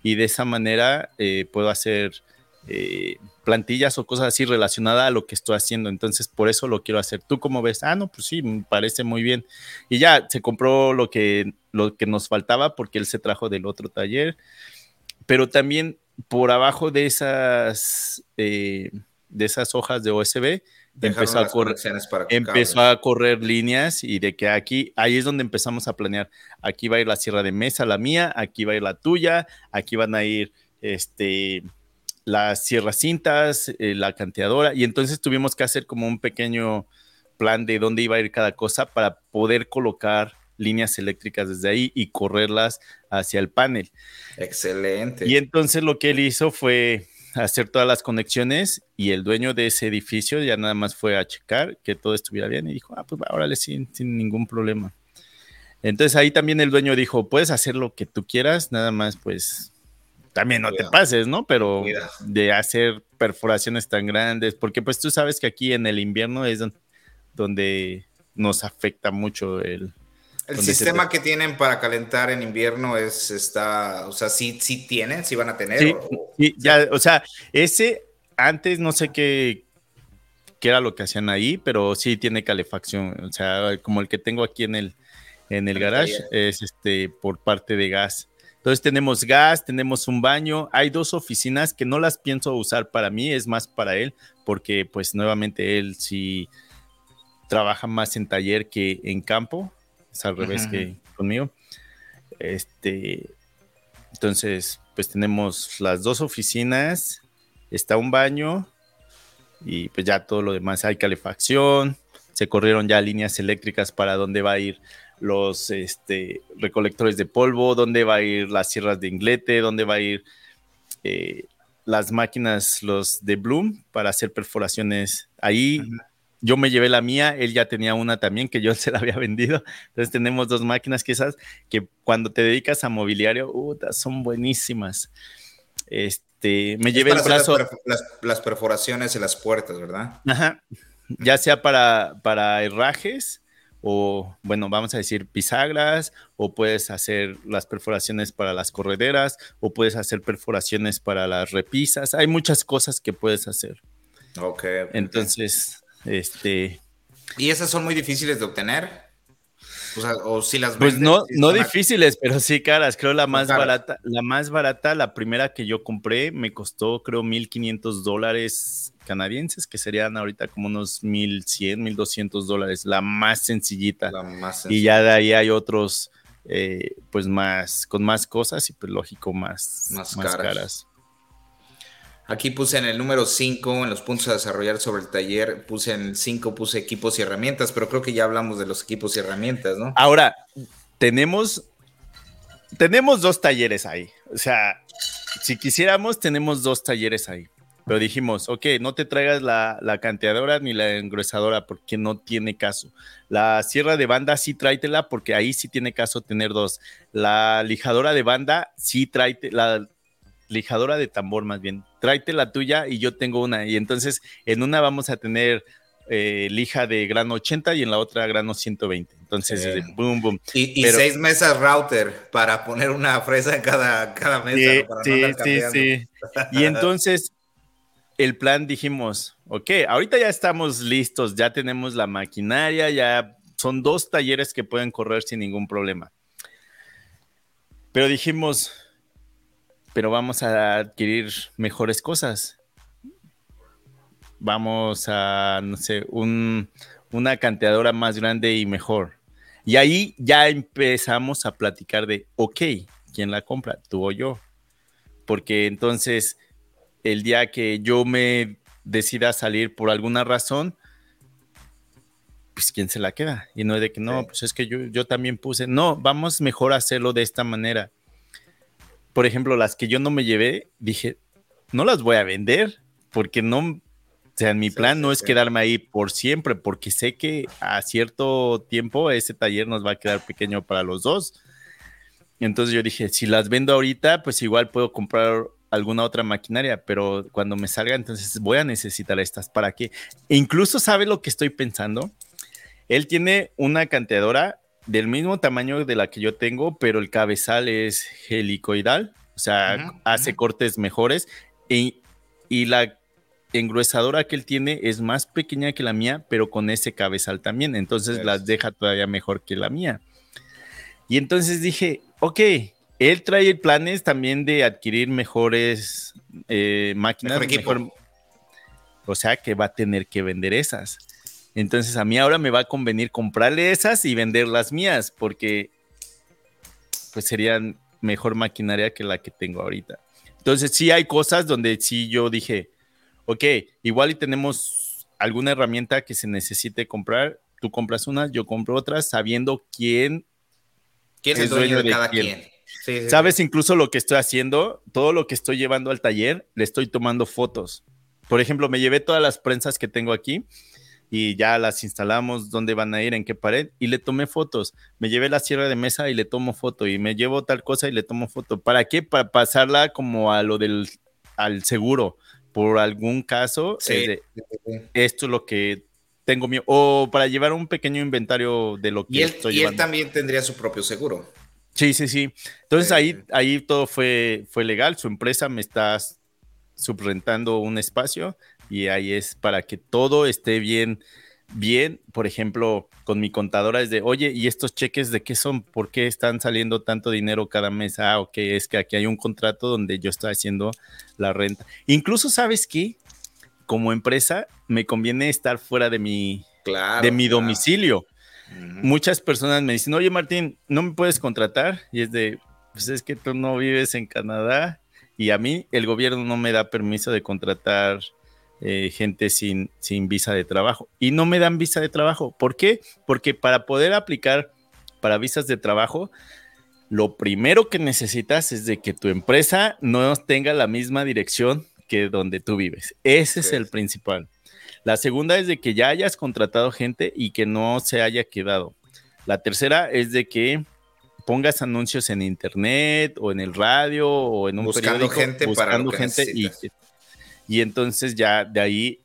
y de esa manera eh, puedo hacer eh, plantillas o cosas así relacionadas a lo que estoy haciendo. Entonces, por eso lo quiero hacer. ¿Tú cómo ves? Ah, no, pues sí, me parece muy bien. Y ya se compró lo que, lo que nos faltaba porque él se trajo del otro taller. Pero también por abajo de esas, eh, de esas hojas de OSB, empezó a, correr, empezó a correr líneas y de que aquí, ahí es donde empezamos a planear. Aquí va a ir la sierra de mesa, la mía, aquí va a ir la tuya, aquí van a ir este las sierras cintas, eh, la canteadora, y entonces tuvimos que hacer como un pequeño plan de dónde iba a ir cada cosa para poder colocar líneas eléctricas desde ahí y correrlas hacia el panel. Excelente. Y entonces lo que él hizo fue hacer todas las conexiones y el dueño de ese edificio ya nada más fue a checar que todo estuviera bien y dijo, ah, pues órale, sin, sin ningún problema. Entonces ahí también el dueño dijo, puedes hacer lo que tú quieras, nada más pues también no te pases, ¿no? Pero de hacer perforaciones tan grandes, porque pues tú sabes que aquí en el invierno es donde nos afecta mucho el... El sistema que tienen para calentar en invierno es, está, o sea, sí, sí tienen, sí van a tener. Sí, ya, o sea, ese antes no sé qué, qué era lo que hacían ahí, pero sí tiene calefacción, o sea, como el que tengo aquí en el, en el garage, es este por parte de gas. Entonces tenemos gas, tenemos un baño, hay dos oficinas que no las pienso usar para mí, es más para él, porque pues nuevamente él sí trabaja más en taller que en campo, es al revés que conmigo. Este, entonces, pues tenemos las dos oficinas, está un baño y pues ya todo lo demás, hay calefacción, se corrieron ya líneas eléctricas para dónde va a ir los este, recolectores de polvo, dónde va a ir las sierras de inglete, dónde va a ir eh, las máquinas, los de Bloom, para hacer perforaciones. Ahí yo me llevé la mía, él ya tenía una también que yo se la había vendido. Entonces tenemos dos máquinas que esas que cuando te dedicas a mobiliario, son buenísimas. Este, me llevé el brazo. Las, perforaciones en las puertas, ¿verdad? Ajá. Ya sea para, para herrajes o bueno, vamos a decir pisagras, o puedes hacer las perforaciones para las correderas, o puedes hacer perforaciones para las repisas. Hay muchas cosas que puedes hacer. Ok. Entonces, este... ¿Y esas son muy difíciles de obtener? O, sea, o si las Pues no, no difíciles, pero sí caras. Creo la más barata, la más barata, la primera que yo compré, me costó creo 1500 dólares canadienses, que serían ahorita como unos 1100, 1200 dólares. La más sencillita. La más sencilla. Y ya de ahí hay otros, eh, pues más, con más cosas y pues lógico, más, más, caras. Aquí puse en el número 5, en los puntos a desarrollar sobre el taller, puse en el 5, puse equipos y herramientas, pero creo que ya hablamos de los equipos y herramientas, ¿no? Ahora, tenemos, tenemos dos talleres ahí. O sea, si quisiéramos, tenemos dos talleres ahí. Pero dijimos, ok, no te traigas la, la canteadora ni la engruesadora porque no tiene caso. La sierra de banda sí tráetela porque ahí sí tiene caso tener dos. La lijadora de banda sí tráete, la lijadora de tambor más bien, tráete la tuya y yo tengo una. Y entonces en una vamos a tener eh, lija de grano 80 y en la otra grano 120. Entonces, boom, boom. Y, seis mesas router para poner una fresa en cada, cada mesa. Sí, sí, sí, Y entonces, el plan dijimos, ok, ahorita ya estamos listos, ya tenemos la maquinaria, ya son dos talleres que pueden correr sin ningún problema. Pero dijimos, pero vamos a adquirir mejores cosas. Vamos a, no sé, una canteadora más grande y mejor. Y ahí ya empezamos a platicar de, ok, ¿quién la compra? ¿Tú o yo? Porque entonces, el día que yo me decida salir por alguna razón, pues quién se la queda. Y no es de que no, pues es que yo, yo también puse, no, vamos mejor a hacerlo de esta manera por ejemplo, las que yo no me llevé, dije, no las voy a vender porque no, o sea, mi plan no es quedarme ahí por siempre, porque sé que a cierto tiempo ese taller nos va a quedar pequeño para los dos. Entonces yo dije, si las vendo ahorita, pues igual puedo comprar alguna otra maquinaria, pero cuando me salga, entonces voy a necesitar estas para que, e incluso sabe lo que estoy pensando. Él tiene una canteadora del mismo tamaño de la que yo tengo, pero el cabezal es helicoidal, o sea, hace cortes mejores y, y, la engruesadora que él tiene es más pequeña que la mía, pero con ese cabezal también, entonces las deja todavía mejor que la mía. Y entonces dije, ok, él trae planes también de adquirir mejores eh, máquinas. o sea que va a tener que vender esas. Entonces a mí ahora me va a convenir comprarle esas y vender las mías porque pues serían mejor maquinaria que la que tengo ahorita. Entonces sí hay cosas donde sí yo dije, ok, igual y tenemos alguna herramienta que se necesite comprar, tú compras unas, yo compro otras, sabiendo quién, ¿Quién es el dueño, de, cada quien. Sabes incluso lo que estoy haciendo, todo lo que estoy llevando al taller, le estoy tomando fotos. Por ejemplo, me llevé todas las prensas que tengo aquí y ya las instalamos, dónde van a ir, en qué pared, y le tomé fotos. Me llevé la sierra de mesa y le tomo foto, y me llevo tal cosa y le tomo foto. ¿Para qué? Para pasarla como a lo del al seguro, por algún caso. esto es lo que tengo mío, o para llevar un pequeño inventario de lo que y él, estoy y él también tendría su propio seguro. Sí, sí, sí. Entonces ahí, ahí todo fue, fue legal. Su empresa me está subrentando un espacio y ahí es para que todo esté bien, bien. Por ejemplo, con mi contadora es de, oye, ¿y estos cheques de qué son? ¿Por qué están saliendo tanto dinero cada mes? Ah, ok, es que aquí hay un contrato donde yo estoy haciendo la renta. Incluso, ¿sabes qué? Como empresa, me conviene estar fuera de mi, de mi domicilio. Muchas personas me dicen, oye Martín, ¿no me puedes contratar? Y es de, pues es que tú no vives en Canadá y a mí el gobierno no me da permiso de contratar eh, gente sin, sin visa de trabajo. Y no me dan visa de trabajo. ¿Por qué? Porque para poder aplicar para visas de trabajo, lo primero que necesitas es de que tu empresa no tenga la misma dirección que donde tú vives. Ese es el principal. La segunda es de que ya hayas contratado gente y que no se haya quedado. La tercera es de que pongas anuncios en internet o en el radio o en un buscando gente buscando para gente y, y entonces ya de ahí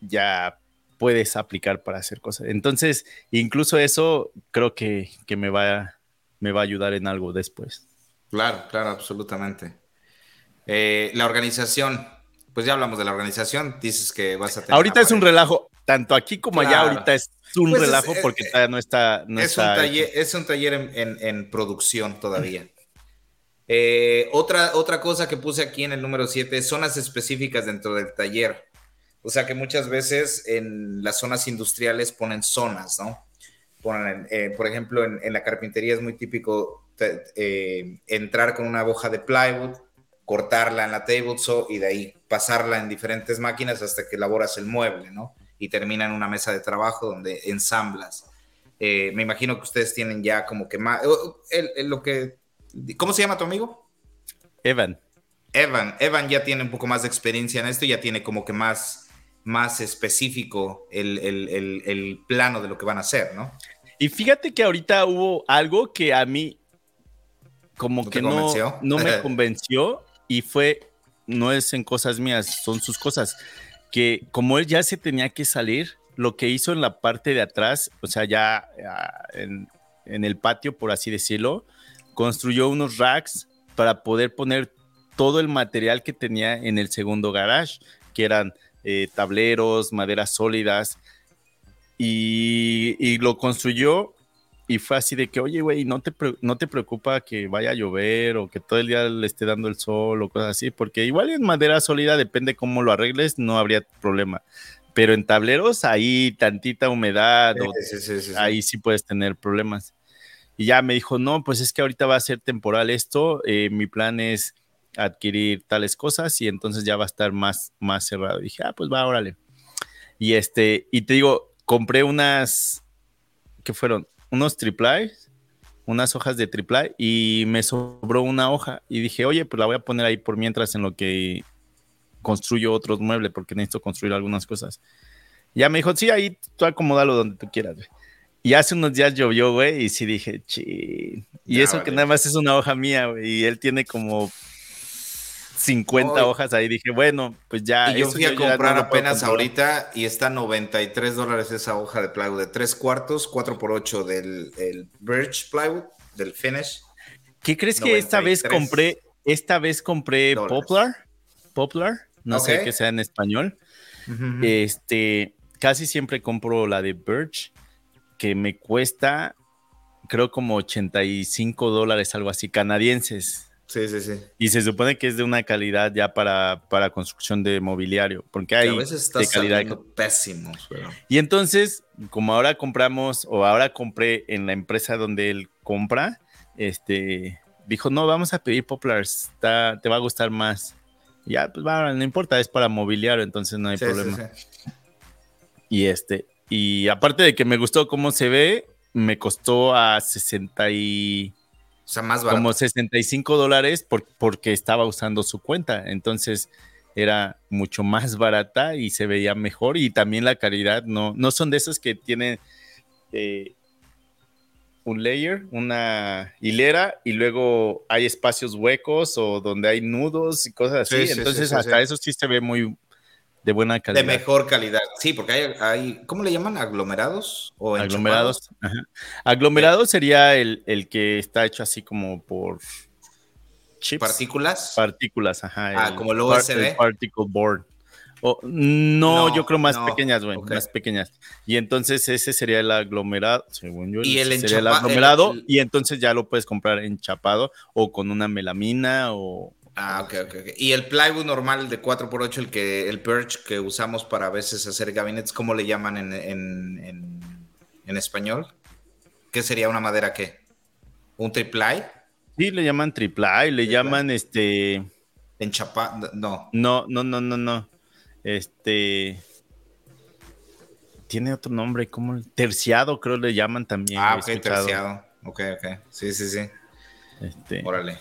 ya puedes aplicar para hacer cosas. Entonces, incluso eso creo que, me, va, me va a ayudar en algo después. Claro, claro, absolutamente. Eh, la organización, pues ya hablamos de la organización, dices que vas a tener... Ahorita es un relajo, tanto aquí como allá ahorita es un pues relajo porque todavía no está... No es, un taller, es, un taller, en, producción todavía. Eh, otra, otra cosa que puse aquí en el número 7, zonas específicas dentro del taller. O sea que muchas veces en las zonas industriales ponen zonas, ¿no? Ponen, eh, por ejemplo, en, la carpintería es muy típico eh, entrar con una hoja de plywood, cortarla en la table saw y de ahí pasarla en diferentes máquinas hasta que elaboras el mueble, ¿no? Y termina en una mesa de trabajo donde ensamblas. Eh, me imagino que ustedes tienen ya como que más... lo que, ¿Cómo se llama tu amigo? Evan. Evan. Evan ya tiene un poco más de experiencia en esto, ya tiene como que más, más específico el, el plano de lo que van a hacer, ¿no? Y fíjate que ahorita hubo algo que a mí como que no, no me convenció y fue, no es en cosas mías, son sus cosas, que como él ya se tenía que salir, lo que hizo en la parte de atrás, o sea, ya ah, en, el patio, por así decirlo, construyó unos racks para poder poner todo el material que tenía en el segundo garage, que eran eh, tableros, maderas sólidas, y, y, lo construyó y fue así de que, oye, güey, ¿no te, ¿no te preocupa que vaya a llover o que todo el día le esté dando el sol o cosas así? Porque igual en madera sólida, depende cómo lo arregles, no habría problema. Pero en tableros, ahí tantita humedad, ahí sí puedes tener problemas. Y ya me dijo, no, pues es que ahorita va a ser temporal esto, eh, mi plan es adquirir tales cosas y entonces ya va a estar más, más cerrado. Y dije, ah, pues va, órale. Y este, y te digo, compré unas, ¿qué fueron? Unos triple unas hojas de triple y me sobró una hoja y dije, oye, pues la voy a poner ahí por mientras en lo que construyo otros muebles porque necesito construir algunas cosas. ya me dijo, sí, ahí tú acomódalo donde tú quieras, Y hace unos días llovió, güey, y sí dije, chi. Y eso que nada más es una hoja mía, güey, y él tiene como 50 hojas ahí. Dije, bueno, pues ya. Y yo fui a comprar apenas ahorita y está 93 dólares esa hoja de plywood de 3 cuartos, 4 por 8 del el Birch Plywood, del Finish. ¿Qué crees que esta vez compré? Esta vez compré Poplar. Poplar, no sé qué sea en español. Este, casi siempre compro la de Birch, que me cuesta, creo como 85 dólares, algo así, canadienses. Sí, sí, sí. Y se supone que es de una calidad ya para, para construcción de mobiliario, porque hay a veces está de calidad pésimos. Y entonces, como ahora compramos o ahora compré en la empresa donde él compra, este dijo, "No, vamos a pedir Poplars, está, te va a gustar más." ya, pues va, no importa, es para mobiliario, entonces no hay problema. Y este, y aparte de que me gustó cómo se ve, me costó a 60 y o sea, más barato. Como 65 dólares porque estaba usando su cuenta. Entonces, era mucho más barata y se veía mejor y también la calidad no, no son de esos que tienen eh, un layer, una hilera y luego hay espacios huecos o donde hay nudos y cosas así. Entonces hasta eso sí se ve muy de buena calidad. De mejor calidad, sí, porque hay, hay ¿cómo le llaman? ¿Aglomerados? O aglomerados. Aglomerados sería el, el que está hecho así como por ¿Partículas? Partículas, ajá. Ah, como el USB. particle board. no, yo creo más pequeñas, güey, más pequeñas. Y entonces ese sería el aglomerado, según yo. Y el sería el aglomerado, y entonces ya lo puedes comprar enchapado o con una melamina o. Ah, ok, ok, ok. Y el plywood normal de 4x8, el que el perch que usamos para a veces hacer gabinets, ¿cómo le llaman en, en, en español? ¿Qué sería una madera qué? ¿Un triple? Sí, le llaman triple le llaman este. En chapa, no. No, no, no, no, no. Este. Tiene otro nombre, como terciado, creo le llaman también. Ah, ok, terciado. Ok, ok. Sí, sí, sí. Este. Órale.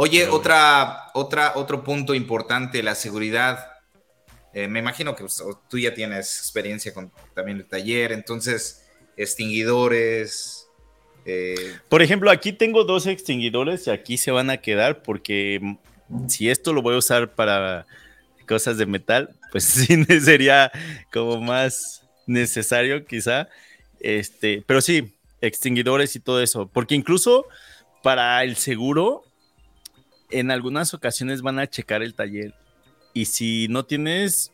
Oye, otra, otra, otro punto importante, la seguridad. Eh, me imagino que pues, tú ya tienes experiencia con también el taller, entonces, extinguidores, eh, Por ejemplo, aquí tengo dos extinguidores y aquí se van a quedar porque si esto lo voy a usar para cosas de metal, pues sí sería como más necesario quizá. Este, pero sí, extinguidores y todo eso, porque incluso para el seguro, en algunas ocasiones van a checar el taller y si no tienes,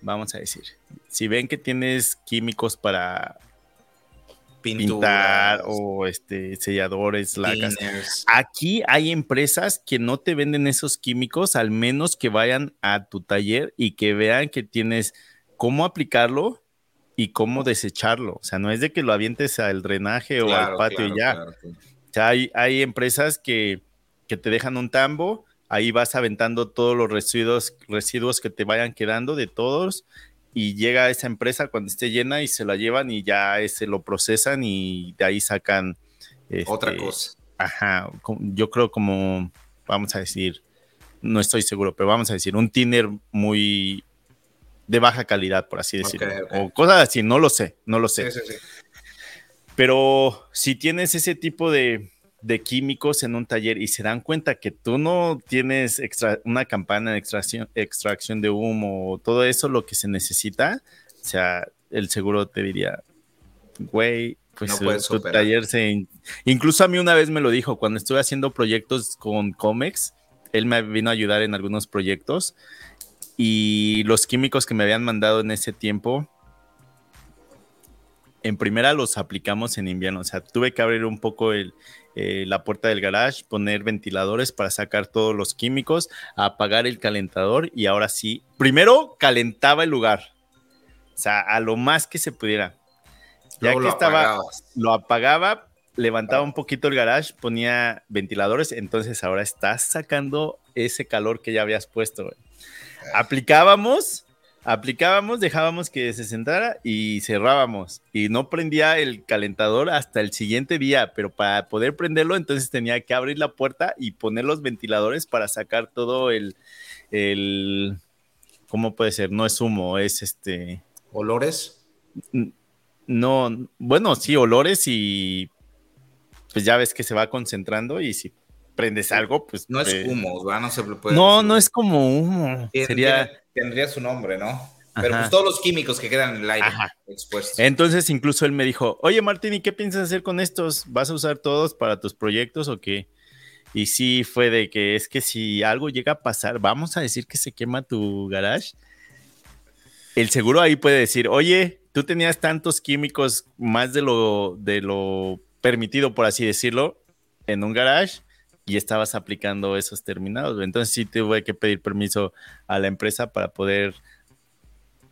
vamos a decir, si ven que tienes químicos para pintar o este selladores, lacas. Aquí hay empresas que no te venden esos químicos, al menos que vayan a tu taller y que vean que tienes cómo aplicarlo y cómo desecharlo. O sea, no es de que lo avientes al drenaje o al patio y ya. O sea, hay, hay empresas que, que te dejan un tambo, ahí vas aventando todos los residuos, residuos que te vayan quedando de todos y llega a esa empresa cuando esté llena y se la llevan y ya se lo procesan y de ahí sacan otra este, cosa. Ajá, yo creo como, vamos a decir, no estoy seguro, pero vamos a decir, un tiner muy de baja calidad, por así decirlo. O cosas así, no lo sé, no lo sé. Sí, sí, sí. Pero si tienes ese tipo de, de químicos en un taller y se dan cuenta que tú no tienes una campana de extracción, extracción de humo, todo eso lo que se necesita, o sea, el seguro te diría, güey, pues tu taller se... Incluso a mí una vez me lo dijo, cuando estuve haciendo proyectos con Comex, él me vino a ayudar en algunos proyectos y los químicos que me habían mandado en ese tiempo, en primera los aplicamos en invierno, o sea, tuve que abrir un poco el, eh, la puerta del garage, poner ventiladores para sacar todos los químicos, apagar el calentador y ahora sí, primero calentaba el lugar, o sea, a lo más que se pudiera. Ya que estaba, lo apagaba, levantaba un poquito el garage, ponía ventiladores, entonces ahora estás sacando ese calor que ya habías puesto. Aplicábamos aplicábamos, dejábamos que se sentara y cerrábamos. Y no prendía el calentador hasta el siguiente día, pero para poder prenderlo, entonces tenía que abrir la puerta y poner los ventiladores para sacar todo el, el ¿cómo puede ser? No es humo, es este... ¿Olores? No, bueno, sí, olores y pues ya ves que se va concentrando y si prendes algo, pues... No es humo, No se puede No, no es como humo. Sería tendría su nombre, ¿no? Pero pues todos los químicos que quedan en el aire expuestos. Entonces, incluso él me dijo, oye Martín, ¿y qué piensas hacer con estos? ¿Vas a usar todos para tus proyectos o qué? Y sí fue de que es que si algo llega a pasar, vamos a decir que se quema tu garage. El seguro ahí puede decir, oye, tú tenías tantos químicos más de lo, de lo permitido, por así decirlo, en un garage y estabas aplicando esos terminados. Entonces sí tuve que pedir permiso a la empresa para poder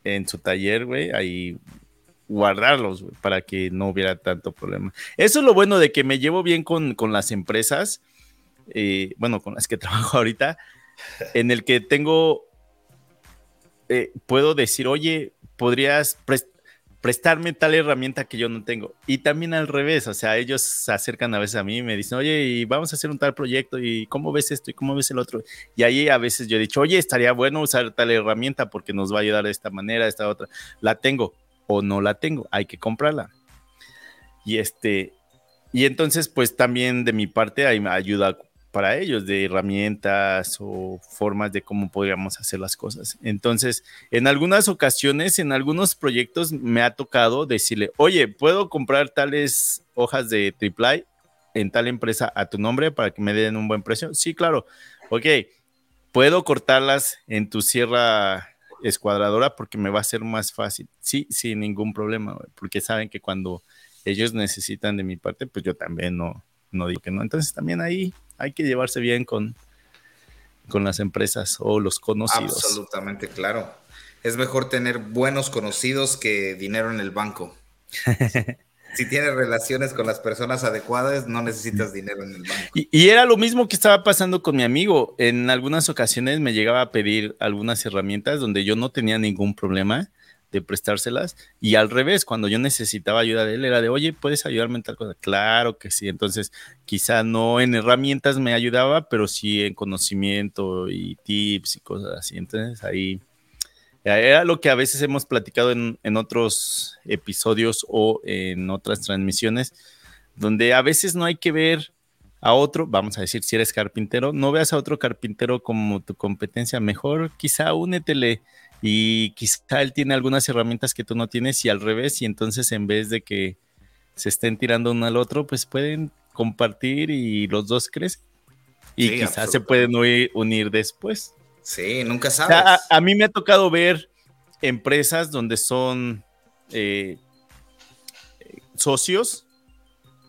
en su taller, güey, ahí guardarlos, para que no hubiera tanto problema. Eso es lo bueno de que me llevo bien con, las empresas, eh, bueno, con las que trabajo ahorita, en el que tengo, eh, puedo decir, oye, podrías, prestarme tal herramienta que yo no tengo. Y también al revés, o sea, ellos se acercan a veces a mí y me dicen, oye, y vamos a hacer un tal proyecto y cómo ves esto y cómo ves el otro. Y ahí a veces yo he dicho, oye, estaría bueno usar tal herramienta porque nos va a ayudar de esta manera, de esta otra. La tengo o no la tengo, hay que comprarla. Y este, y entonces, pues también de mi parte hay ayuda para ellos de herramientas o formas de cómo podríamos hacer las cosas. Entonces, en algunas ocasiones, en algunos proyectos me ha tocado decirle, oye, ¿puedo comprar tales hojas de triple en tal empresa a tu nombre para que me den un buen precio? Sí, claro. Ok, ¿puedo cortarlas en tu sierra escuadradora porque me va a ser más fácil? Sí, sin ningún problema, porque saben que cuando ellos necesitan de mi parte, pues yo también no, no digo que no. Entonces también ahí hay que llevarse bien con, con las empresas o los conocidos. Absolutamente, claro. Es mejor tener buenos conocidos que dinero en el banco. si tienes relaciones con las personas adecuadas, no necesitas dinero en el banco. Y, y, era lo mismo que estaba pasando con mi amigo. En algunas ocasiones me llegaba a pedir algunas herramientas donde yo no tenía ningún problema de prestárselas. Y al revés, cuando yo necesitaba ayuda de él, era de, oye, ¿puedes ayudarme en tal cosa? Claro que sí. Entonces, quizá no en herramientas me ayudaba, pero sí en conocimiento y tips y cosas así. Entonces, ahí era lo que a veces hemos platicado en, en otros episodios o en otras transmisiones, donde a veces no hay que ver a otro, vamos a decir, si eres carpintero, no veas a otro carpintero como tu competencia, mejor quizá únetele y quizá él tiene algunas herramientas que tú no tienes y al revés, y entonces en vez de que se estén tirando uno al otro, pues pueden compartir y los dos crecen. Y quizás se pueden unir, después. Sí, nunca sabes. a, mí me ha tocado ver empresas donde son eh, socios,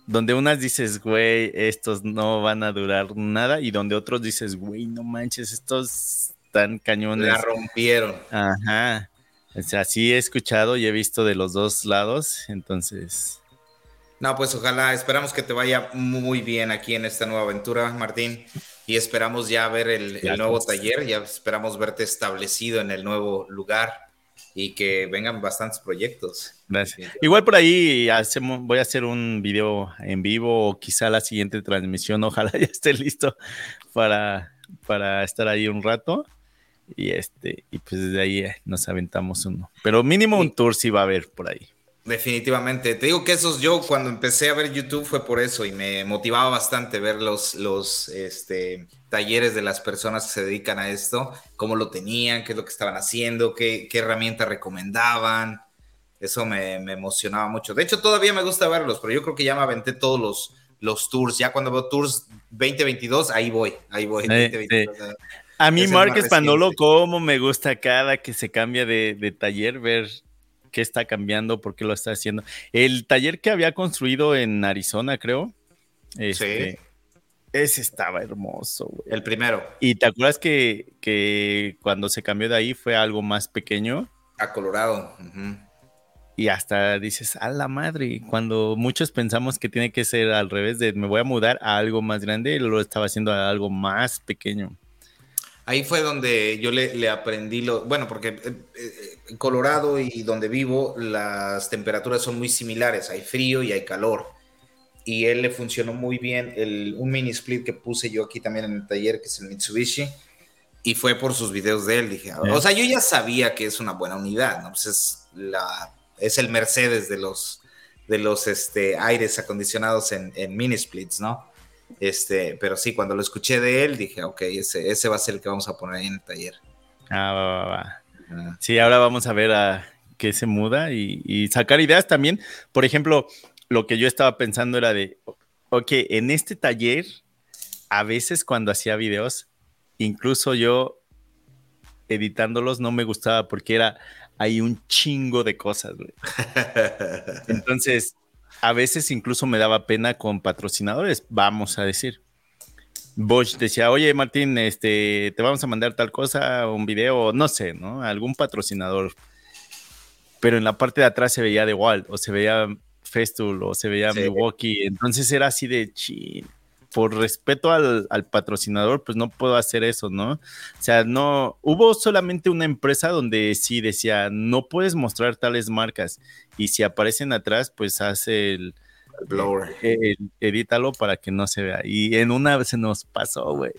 donde unas dices, güey, estos no van a durar nada, y donde otros dices, güey, no manches, estos tan cañones. La rompieron. Ajá. O sea, sí he escuchado y he visto de los dos lados, entonces. No, pues ojalá, esperamos que te vaya muy bien aquí en esta nueva aventura, Martín. Y esperamos ya ver el, nuevo taller, ya esperamos verte establecido en el nuevo lugar y que vengan bastantes proyectos. Gracias. Igual por ahí hacemos, voy a hacer un video en vivo o quizá la siguiente transmisión, ojalá ya esté listo para, para estar ahí un rato. Y este, y pues desde ahí eh, nos aventamos uno. Pero mínimo un tour sí va a haber por ahí. Definitivamente. Te digo que esos yo cuando empecé a ver YouTube fue por eso y me motivaba bastante ver los, los este, talleres de las personas que se dedican a esto, cómo lo tenían, qué es lo que estaban haciendo, qué, qué herramientas recomendaban. Eso me, emocionaba mucho. De hecho, todavía me gusta verlos, pero yo creo que ya me aventé todos los, los tours. Ya cuando veo tours 2022, ahí voy, ahí voy. A mí Márquez Panolo, cómo me gusta cada que se cambia de, taller, ver qué está cambiando, por qué lo está haciendo. El taller que había construido en Arizona, creo. Este, sí. Ese estaba hermoso, El primero. ¿Y te acuerdas que, que, cuando se cambió de ahí fue algo más pequeño? A Colorado. Y hasta dices, a la madre, cuando muchos pensamos que tiene que ser al revés de me voy a mudar a algo más grande, lo estaba haciendo a algo más pequeño. Ahí fue donde yo le, aprendí lo, bueno, porque en eh, eh, Colorado y donde vivo las temperaturas son muy similares, hay frío y hay calor. Y él le funcionó muy bien el, un mini split que puse yo aquí también en el taller, que es el Mitsubishi, y fue por sus videos de él. Dije, o sea, yo ya sabía que es una buena unidad, ¿no? Pues es, la, es el Mercedes de los, de los este, aires acondicionados en, en mini splits, ¿no? Este, pero sí, cuando lo escuché de él, dije, ok, ese, ese va a ser el que vamos a poner ahí en el taller. Ah, va, va, va. Sí, ahora vamos a ver a qué se muda y, sacar ideas también. Por ejemplo, lo que yo estaba pensando era de, ok, en este taller, a veces cuando hacía videos, incluso yo editándolos no me gustaba porque era, hay un chingo de cosas, güey. Entonces, a veces incluso me daba pena con patrocinadores, vamos a decir. Bosch decía, oye Martín, este, te vamos a mandar tal cosa, un video, no sé, ¿no? Algún patrocinador. Pero en la parte de atrás se veía de Walt, o se veía Festool, o se veía Milwaukee. Entonces era así de chin. Por respeto al, patrocinador, pues no puedo hacer eso, ¿no? O sea, no, hubo solamente una empresa donde sí decía, no puedes mostrar tales marcas y si aparecen atrás, pues hace el... blower. Eh, edítalo para que no se vea. Y en una vez se nos pasó, güey.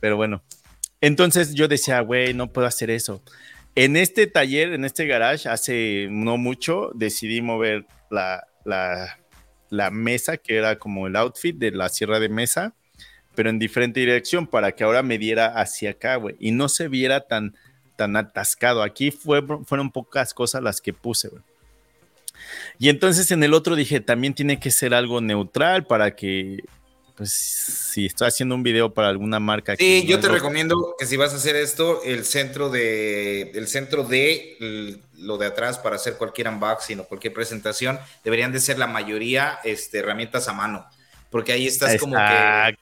Pero bueno, entonces yo decía, güey, no puedo hacer eso. En este taller, en este garage, hace no mucho, decidí mover la, la la mesa, que era como el outfit de la sierra de mesa, pero en diferente dirección para que ahora me diera hacia acá, güey, y no se viera tan, tan atascado. Aquí fue, fueron pocas cosas las que puse, güey. Y entonces en el otro dije, también tiene que ser algo neutral para que pues si estoy haciendo un video para alguna marca. Sí, yo te recomiendo que si vas a hacer esto, el centro de, el centro de lo de atrás para hacer cualquier unboxing o cualquier presentación, deberían de ser la mayoría este, herramientas a mano, porque ahí estás como que,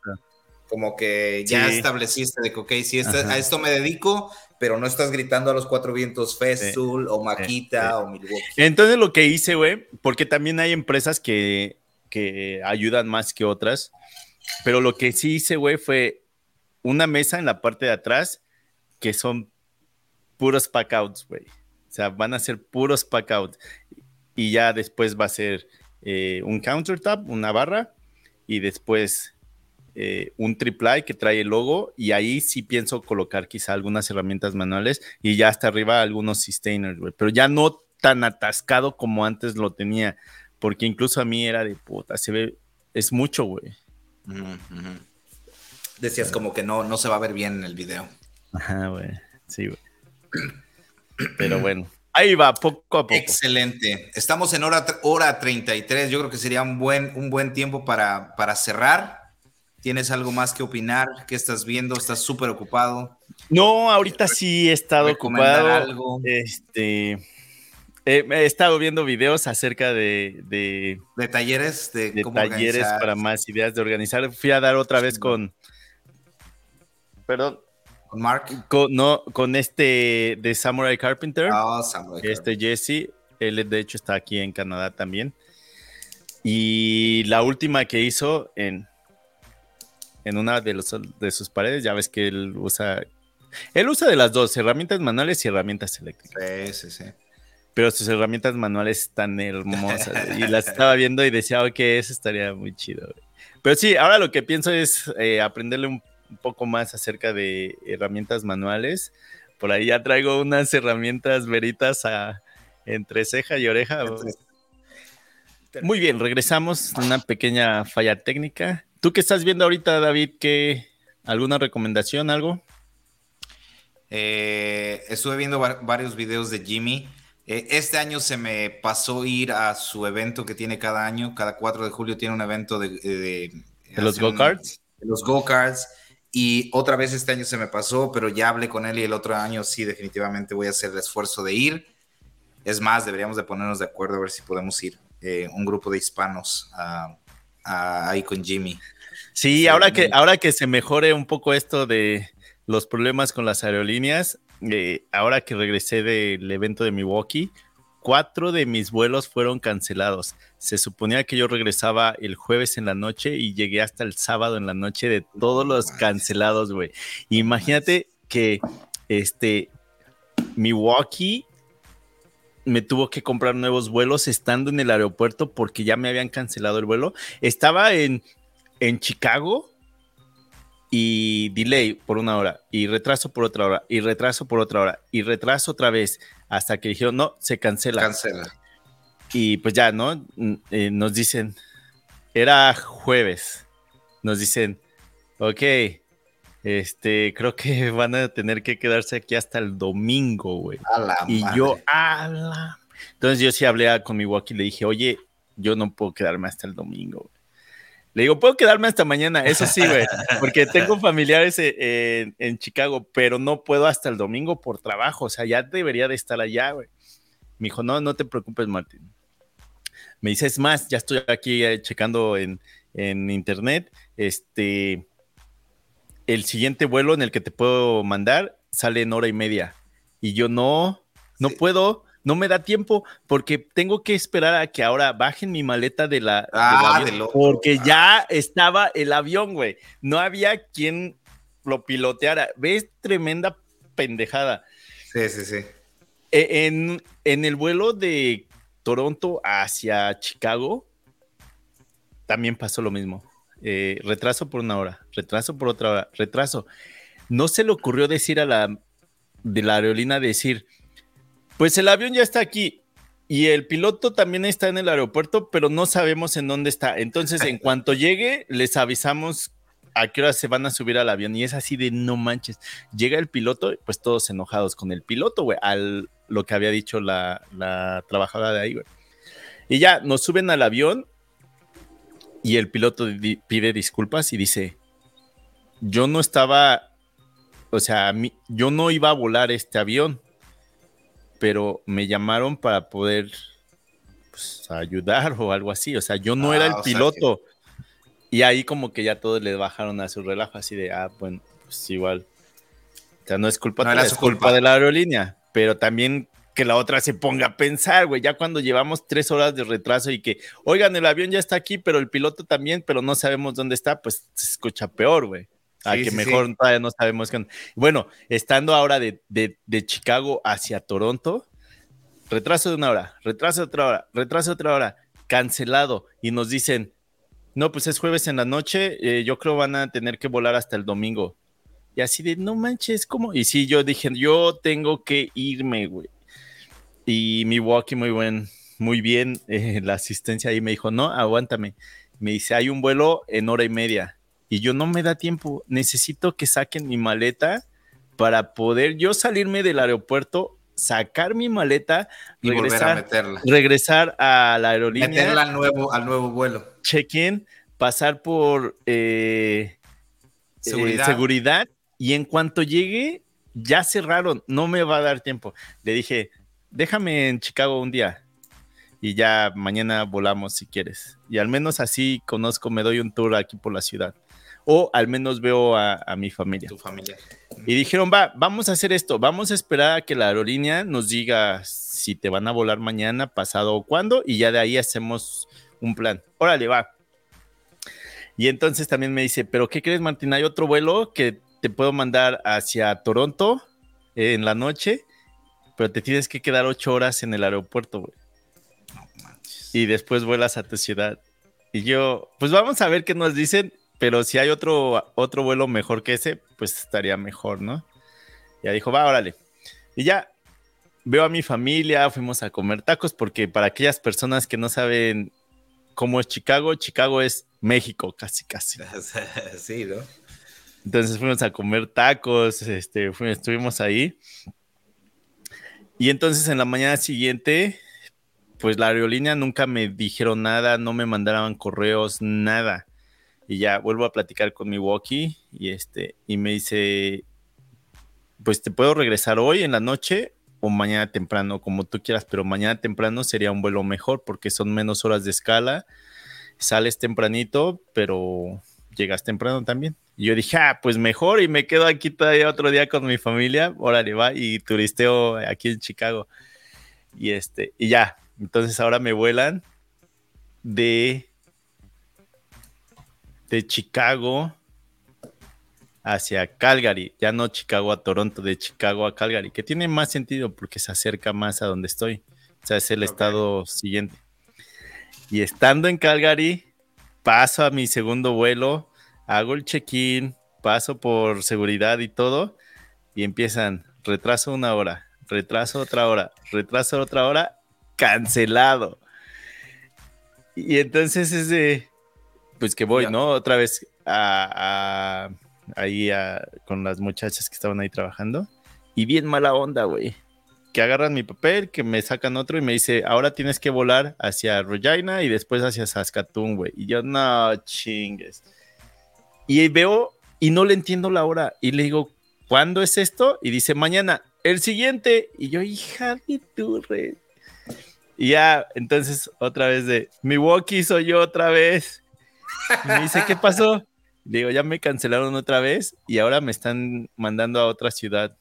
como que ya estableciste de que, ok, si a esto me dedico, pero no estás gritando a los cuatro vientos Festool o Maquita o Milwaukee. Entonces lo que hice, güey, porque también hay empresas que, que ayudan más que otras pero lo que sí hice, güey, fue una mesa en la parte de atrás que son puros packouts, güey. O sea, van a ser puros packouts. Y ya después va a ser eh, un countertop, una barra, y después eh, un triple que trae el logo. Y ahí sí pienso colocar quizá algunas herramientas manuales y ya hasta arriba algunos sustainers, güey. Pero ya no tan atascado como antes lo tenía. Porque incluso a mí era de puta, se ve, es mucho, güey. Decías como que no, no se va a ver bien en el video. Ajá, güey. Sí, güey. Pero bueno, ahí va, poco a poco. Excelente. Estamos en hora, hora 33. Yo creo que sería un buen, un buen tiempo para, para cerrar. ¿Tienes algo más que opinar? ¿Qué estás viendo? ¿Estás súper ocupado? No, ahorita sí he estado ocupado. Algo? Este he estado viendo videos acerca de, de, talleres, de, talleres para más ideas de organizar. Fui a dar otra vez con, perdón, con Mark, con, no, con este de Samurai Carpenter, oh, este Jesse, él de hecho está aquí en Canadá también. Y la última que hizo en, en una de, los, de sus paredes, ya ves que él usa, él usa de las dos, herramientas manuales y herramientas eléctricas. Sí, sí, sí pero sus herramientas manuales están hermosas. y las estaba viendo y decía, ok, eso estaría muy chido. Pero sí, ahora lo que pienso es eh, aprenderle un, poco más acerca de herramientas manuales. Por ahí ya traigo unas herramientas veritas a, entre ceja y oreja. Muy bien, regresamos. Una pequeña falla técnica. ¿Tú qué estás viendo ahorita, David? ¿Qué, ¿Alguna recomendación, algo? Eh, estuve viendo varios videos de Jimmy. Eh, este año se me pasó ir a su evento que tiene cada año. Cada 4 de julio tiene un evento de... ¿De, los go-karts? De los go-karts. Y otra vez este año se me pasó, pero ya hablé con él y el otro año sí, definitivamente voy a hacer el esfuerzo de ir. Es más, deberíamos de ponernos de acuerdo a ver si podemos ir. Eh, un grupo de hispanos ahí con Jimmy. Sí, ahora, que, ahora que se mejore un poco esto de los problemas con las aerolíneas, eh, ahora que regresé del evento de Milwaukee, cuatro de mis vuelos fueron cancelados. Se suponía que yo regresaba el jueves en la noche y llegué hasta el sábado en la noche de todos los cancelados, güey. Imagínate que este Milwaukee me tuvo que comprar nuevos vuelos estando en el aeropuerto porque ya me habían cancelado el vuelo. Estaba en, en Chicago y delay por una hora, y retraso por otra hora, y retraso por otra hora, y retraso otra vez, hasta que dijeron, no, se cancela. Cancela. Y pues ya, ¿no? Eh, nos dicen, era jueves, nos dicen, ok, este, creo que van a tener que quedarse aquí hasta el domingo, güey. Y yo, ala. Entonces yo sí hablé con mi walkie y le dije, oye, yo no puedo quedarme hasta el domingo. Le digo, puedo quedarme hasta mañana, eso sí, güey, porque tengo familiares eh, en, Chicago, pero no puedo hasta el domingo por trabajo, o sea, ya debería de estar allá, güey. Me dijo, no, no te preocupes, Martín. Me dice, es más, ya estoy aquí eh, checando en, internet, este, el siguiente vuelo en el que te puedo mandar sale en hora y media. Y yo no, no puedo, no me da tiempo porque tengo que esperar a que ahora bajen mi maleta de la... Ah, porque ya estaba el avión, güey. No había quien lo piloteara. ¿Ves? Tremenda pendejada. Sí, sí, sí. E, en, en el vuelo de Toronto hacia Chicago, también pasó lo mismo. Eh, retraso por una hora, retraso por otra hora, retraso. No se le ocurrió decir a la de la aerolínea decir, pues el avión ya está aquí y el piloto también está en el aeropuerto, pero no sabemos en dónde está. Entonces, en cuanto llegue, les avisamos a qué hora se van a subir al avión. Y es así de no manches. Llega el piloto, pues todos enojados con el piloto, güey, al lo que había dicho la, la trabajadora de ahí, güey. Y ya nos suben al avión y el piloto pide disculpas y dice, yo no estaba, o sea, yo no iba a volar este avión, pero me llamaron para poder pues, ayudar o algo así, o sea, yo no era el ah, piloto. Y ahí como que ya todos le bajaron a su relajo, así de, ah, bueno, pues igual. O sea, no es culpa, no es culpa de la aerolínea, pero también que la otra se ponga a pensar, güey, ya cuando llevamos tres horas de retraso y que, oigan, el avión ya está aquí, pero el piloto también, pero no sabemos dónde está, pues se escucha peor, güey. A que mejor todavía no sabemos qué. Bueno, estando ahora de, de, Chicago hacia Toronto, retraso de una hora, retraso de otra hora, retraso de otra hora, cancelado. Y nos dicen, no, pues es jueves en la noche, eh, yo creo van a tener que volar hasta el domingo. Y así de, no manches, ¿cómo? Y sí, yo dije, yo tengo que irme, güey. Y mi walkie muy buen, muy bien, eh, la asistencia ahí me dijo, no, aguántame. Me dice, hay un vuelo en hora y media. Y yo no me da tiempo, necesito que saquen mi maleta para poder yo salirme del aeropuerto, sacar mi maleta, y regresar, a meterla. regresar a la aerolínea. Meterla al nuevo, al nuevo vuelo. Check-in, pasar por eh, eh, seguridad y en cuanto llegue, ya cerraron, no me va a dar tiempo. Le dije, déjame en Chicago un día y ya mañana volamos si quieres. Y al menos así conozco, me doy un tour aquí por la ciudad. O al menos veo a, mi familia. Tu familia. Y dijeron, va, vamos a hacer esto, vamos a esperar a que la aerolínea nos diga si te van a volar mañana, pasado o cuándo, y ya de ahí hacemos un plan. Órale, va. Y entonces también me dice, pero ¿qué crees, Martín? Hay otro vuelo que te puedo mandar hacia Toronto en la noche pero te tienes que quedar ocho horas en el aeropuerto, güey. Y después vuelas a tu ciudad. Y yo, pues vamos a ver qué nos dicen, pero si hay otro, otro vuelo mejor que ese, pues estaría mejor, ¿no? Ya dijo, va, órale. Y ya veo a mi familia, fuimos a comer tacos, porque para aquellas personas que no saben cómo es Chicago, Chicago es México, casi, casi. sí, ¿no? Entonces fuimos a comer tacos, este, estuvimos ahí. Y entonces en la mañana siguiente, pues la aerolínea nunca me dijeron nada, no me mandaban correos, nada. Y ya vuelvo a platicar con mi walkie y este y me dice, pues te puedo regresar hoy en la noche o mañana temprano, como tú quieras, pero mañana temprano sería un vuelo mejor porque son menos horas de escala, sales tempranito, pero llegas temprano también. Y yo dije, ah, pues mejor y me quedo aquí todavía otro día con mi familia, órale, va, y turisteo aquí en Chicago. Y este, y ya, entonces ahora me vuelan de, de Chicago hacia Calgary, ya no Chicago a Toronto, de Chicago a Calgary, que tiene más sentido porque se acerca más a donde estoy. O sea, es el estado siguiente. Y estando en Calgary, paso a mi segundo vuelo hago el check-in, paso por seguridad y todo, y empiezan, retraso una hora, retraso otra hora, retraso otra hora, cancelado. Y entonces es de, pues que voy, ¿no? Otra vez a, ahí con las muchachas que estaban ahí trabajando. Y bien mala onda, güey. Que agarran mi papel, que me sacan otro y me dice, ahora tienes que volar hacia Regina y después hacia Saskatoon, güey. Y yo, no chingues. Y veo y no le entiendo la hora. Y le digo, ¿cuándo es esto? Y dice, mañana, el siguiente. Y yo, hija de tu red. Y ya, entonces, otra vez de, mi walkie soy yo otra vez. Y me dice, ¿qué pasó? digo, ya me cancelaron otra vez y ahora me están mandando a otra ciudad.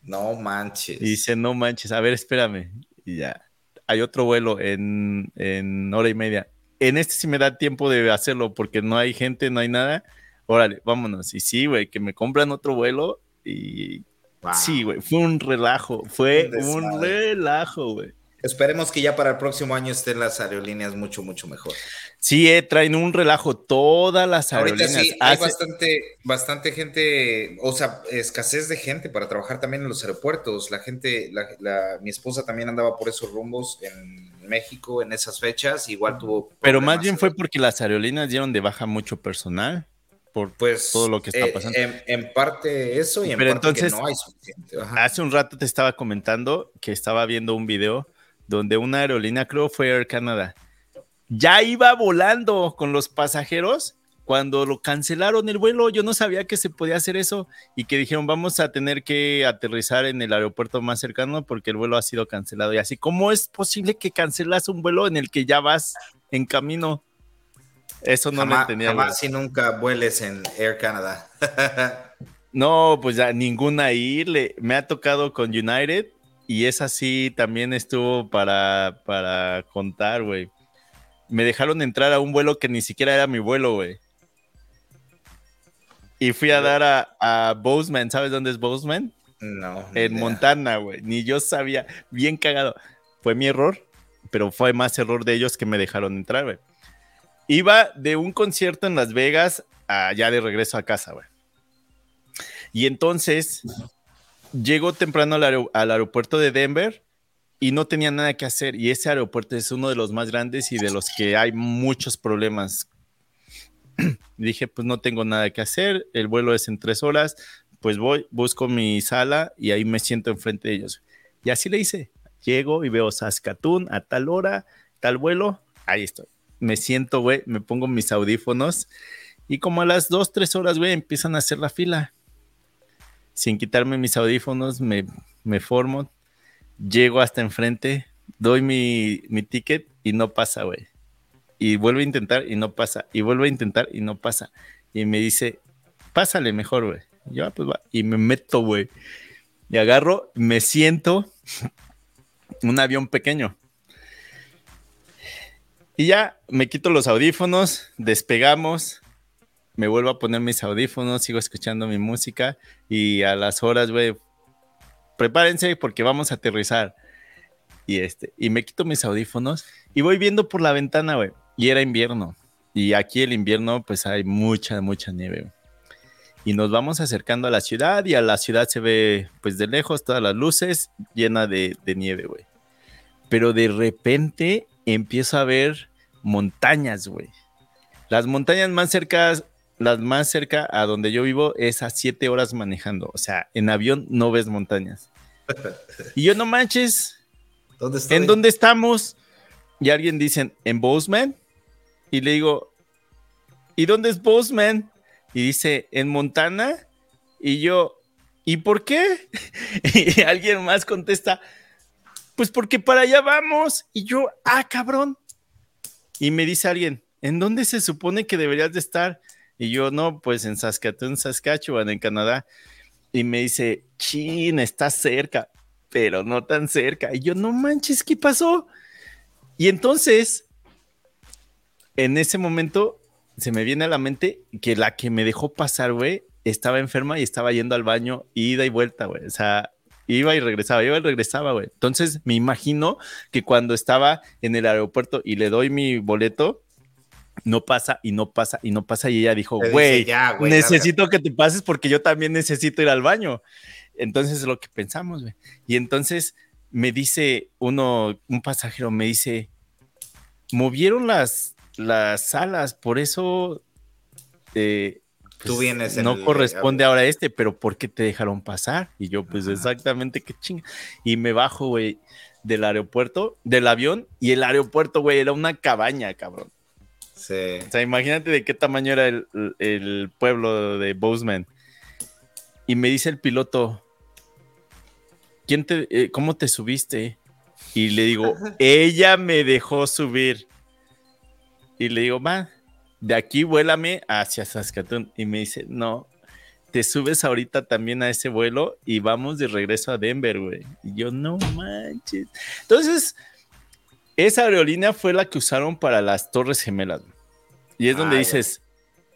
No manches. Y dice, no manches, a ver, espérame. y ya. Hay otro vuelo en, en hora y media. En este sí me da tiempo de hacerlo porque no hay gente, no hay nada. Órale, vámonos. Y sí, güey, que me compran otro vuelo y Sí, güey, fue un relajo, fue un relajo, güey. Esperemos que ya para el próximo año estén las aerolíneas mucho, mucho mejor. Sí, eh, traen un relajo todas las aerolíneas. Ahorita sí, hay bastante, bastante gente, o sea, escasez de gente para trabajar también en los aeropuertos. La gente, la, mi esposa también andaba por esos rumbos en México en esas fechas, igual tuvo... Pero más bien fue porque las aerolíneas dieron de baja mucho personal por pues, todo lo que está eh, pasando. en, parte eso y en parte entonces, que no hay suficiente. Hace un rato te estaba comentando que estaba viendo un video donde una aerolínea, creo fue Air Canada, ya iba volando con los pasajeros cuando lo cancelaron el vuelo. Yo no sabía que se podía hacer eso y que dijeron vamos a tener que aterrizar en el aeropuerto más cercano porque el vuelo ha sido cancelado. Y así, ¿cómo es posible que cancelas un vuelo en el que ya vas en camino? Eso no me tenía. Jamás si nunca vueles en Air Canada. no, pues ya ninguna ahí. Le, me ha tocado con United y esa sí también estuvo para, para contar, güey. Me dejaron entrar a un vuelo que ni siquiera era mi vuelo, güey. Y fui a dar a, a Bozeman. ¿Sabes dónde es Bozeman? No. En Montana, güey. Ni yo sabía. Bien cagado. Fue mi error, pero fue más error de ellos que me dejaron entrar, güey. Iba de un concierto en Las Vegas allá de regreso a casa, güey. Y entonces llegó temprano al, aeropuerto de Denver y no tenía nada que hacer. Y ese aeropuerto es uno de los más grandes y de los que hay muchos problemas. Dije, pues no tengo nada que hacer, el vuelo es en tres horas, pues voy, busco mi sala y ahí me siento enfrente de ellos. Y así le hice. Llego y veo Saskatoon a tal hora, tal vuelo, ahí estoy me siento, güey, me pongo mis audífonos y como a las dos, tres horas, güey, empiezan a hacer la fila. Sin quitarme mis audífonos, me, me formo, llego hasta enfrente, doy mi, mi ticket y no pasa, güey. Y vuelvo a intentar y no pasa. Y vuelvo a intentar y no pasa. Y me dice, pásale mejor, güey. Yo, ah, pues va. Y me meto, güey. Y agarro, me siento un avión pequeño. Y ya me quito los audífonos, despegamos, me vuelvo a poner mis audífonos, sigo escuchando mi música y a las horas, güey, prepárense porque vamos a aterrizar. Y este, y me quito mis audífonos y voy viendo por la ventana, güey. Y era invierno. Y aquí el invierno, pues hay mucha, mucha nieve. Y nos vamos acercando a la ciudad y a la ciudad se ve, pues de lejos, todas las luces llena de, de nieve, güey. Pero de repente empiezo a ver montañas, güey. Las montañas más cercas, las más cerca a donde yo vivo es a siete horas manejando. O sea, en avión no ves montañas. Y yo no manches. ¿Dónde ¿En dónde estamos? Y alguien dice, en Bozeman. Y le digo, ¿y dónde es Bozeman? Y dice, en Montana. Y yo, ¿y por qué? Y alguien más contesta, pues porque para allá vamos. Y yo, ah, cabrón. Y me dice alguien, ¿en dónde se supone que deberías de estar? Y yo, no, pues en Saskatoon, Saskatchewan, en Canadá. Y me dice, chin, está cerca, pero no tan cerca. Y yo, no manches, ¿qué pasó? Y entonces, en ese momento, se me viene a la mente que la que me dejó pasar, güey, estaba enferma y estaba yendo al baño, ida y vuelta, güey. O sea, Iba y regresaba, iba y regresaba, güey. Entonces me imagino que cuando estaba en el aeropuerto y le doy mi boleto, no pasa y no pasa y no pasa. Y ella dijo, güey, necesito que te pases porque yo también necesito ir al baño. Entonces es lo que pensamos, güey. Y entonces me dice uno, un pasajero, me dice, movieron las, las salas, por eso eh, Tú pues, vienes no corresponde ahora este, pero ¿por qué te dejaron pasar? Y yo, pues exactamente qué chinga. Y me bajo, güey, del aeropuerto, del avión, y el aeropuerto, güey, era una cabaña, cabrón. Sí. O sea, imagínate de qué tamaño era el, pueblo de Bozeman. Y me dice el piloto, ¿quién te, eh, ¿cómo te subiste? Y le digo, ella me dejó subir. Y le digo, va, de aquí vuélame hacia Saskatoon. Y me dice, no, te subes ahorita también a ese vuelo y vamos de regreso a Denver, güey. Y yo, no manches. Entonces, esa aerolínea fue la que usaron para las Torres Gemelas. Y es donde dices,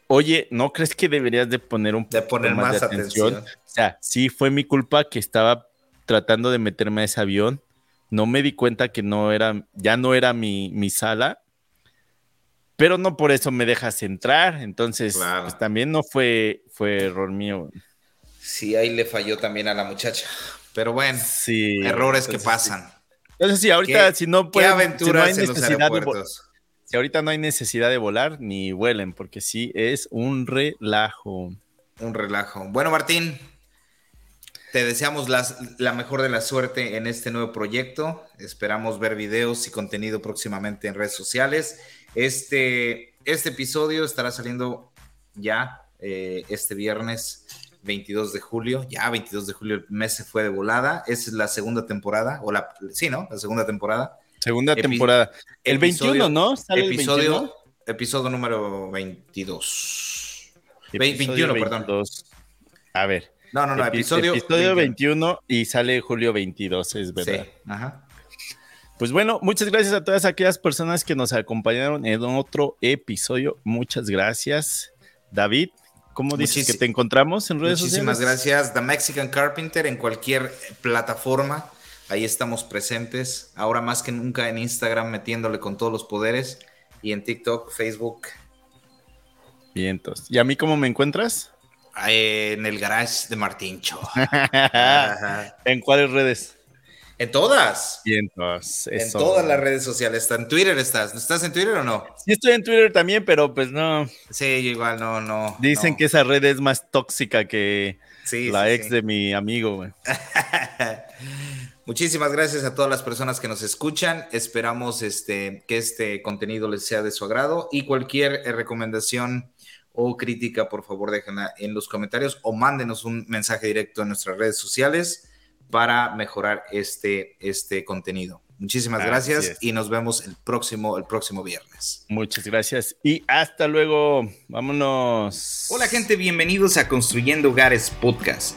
oye, ¿no crees que deberías de poner un de poner más, atención? O sea, sí fue mi culpa que estaba tratando de meterme a ese avión. No me di cuenta que no era, ya no era mi, mi sala, pero no por eso me dejas entrar. Entonces, pues, también no fue, fue error mío. Sí, ahí le falló también a la muchacha. Pero bueno, sí, errores que pasan. Entonces, sí, ahorita si no puede, aventuras si si ahorita no hay necesidad de volar, ni vuelen, porque sí es un relajo. Un relajo. Bueno, Martín, te deseamos la mejor de la suerte en este nuevo proyecto. Esperamos ver videos y contenido próximamente en redes sociales. Este, este episodio estará saliendo ya eh, este viernes 22 de julio. Ya 22 de julio el mes se fue de volada. Es la segunda temporada, o la, sí, ¿no? La segunda temporada. Segunda temporada. El 21, ¿no? episodio, episodio número 22. 21, perdón. A ver. No, no, no, episodio, episodio 21. y sale julio 22, es verdad. Sí, ajá. Pues bueno, muchas gracias a todas aquellas personas que nos acompañaron en otro episodio. Muchas gracias. David, ¿cómo dices que te encontramos en redes sociales? Muchísimas gracias. The Mexican Carpenter en cualquier plataforma Ahí estamos presentes, ahora más que nunca en Instagram metiéndole con todos los poderes y en TikTok, Facebook. Vientos. ¿Y a mí cómo me encuentras? En el garage de Martincho. ¿En cuáles redes? En todas. Vientos. En todas las redes sociales. ¿Está en Twitter estás? ¿Estás en Twitter o no? Sí, estoy en Twitter también, pero pues no. Sí, igual no, no. Dicen que esa red es más tóxica que la ex de mi amigo, güey. Muchísimas gracias a todas las personas que nos escuchan. Esperamos este, que este contenido les sea de su agrado y cualquier eh, recomendación o crítica, por favor, déjenla en los comentarios o mándenos un mensaje directo en nuestras redes sociales para mejorar este, este contenido. Muchísimas gracias y nos vemos el próximo, el próximo viernes. Muchas gracias y hasta luego. Vámonos. Hola gente, bienvenidos a Construyendo Hogares Podcast.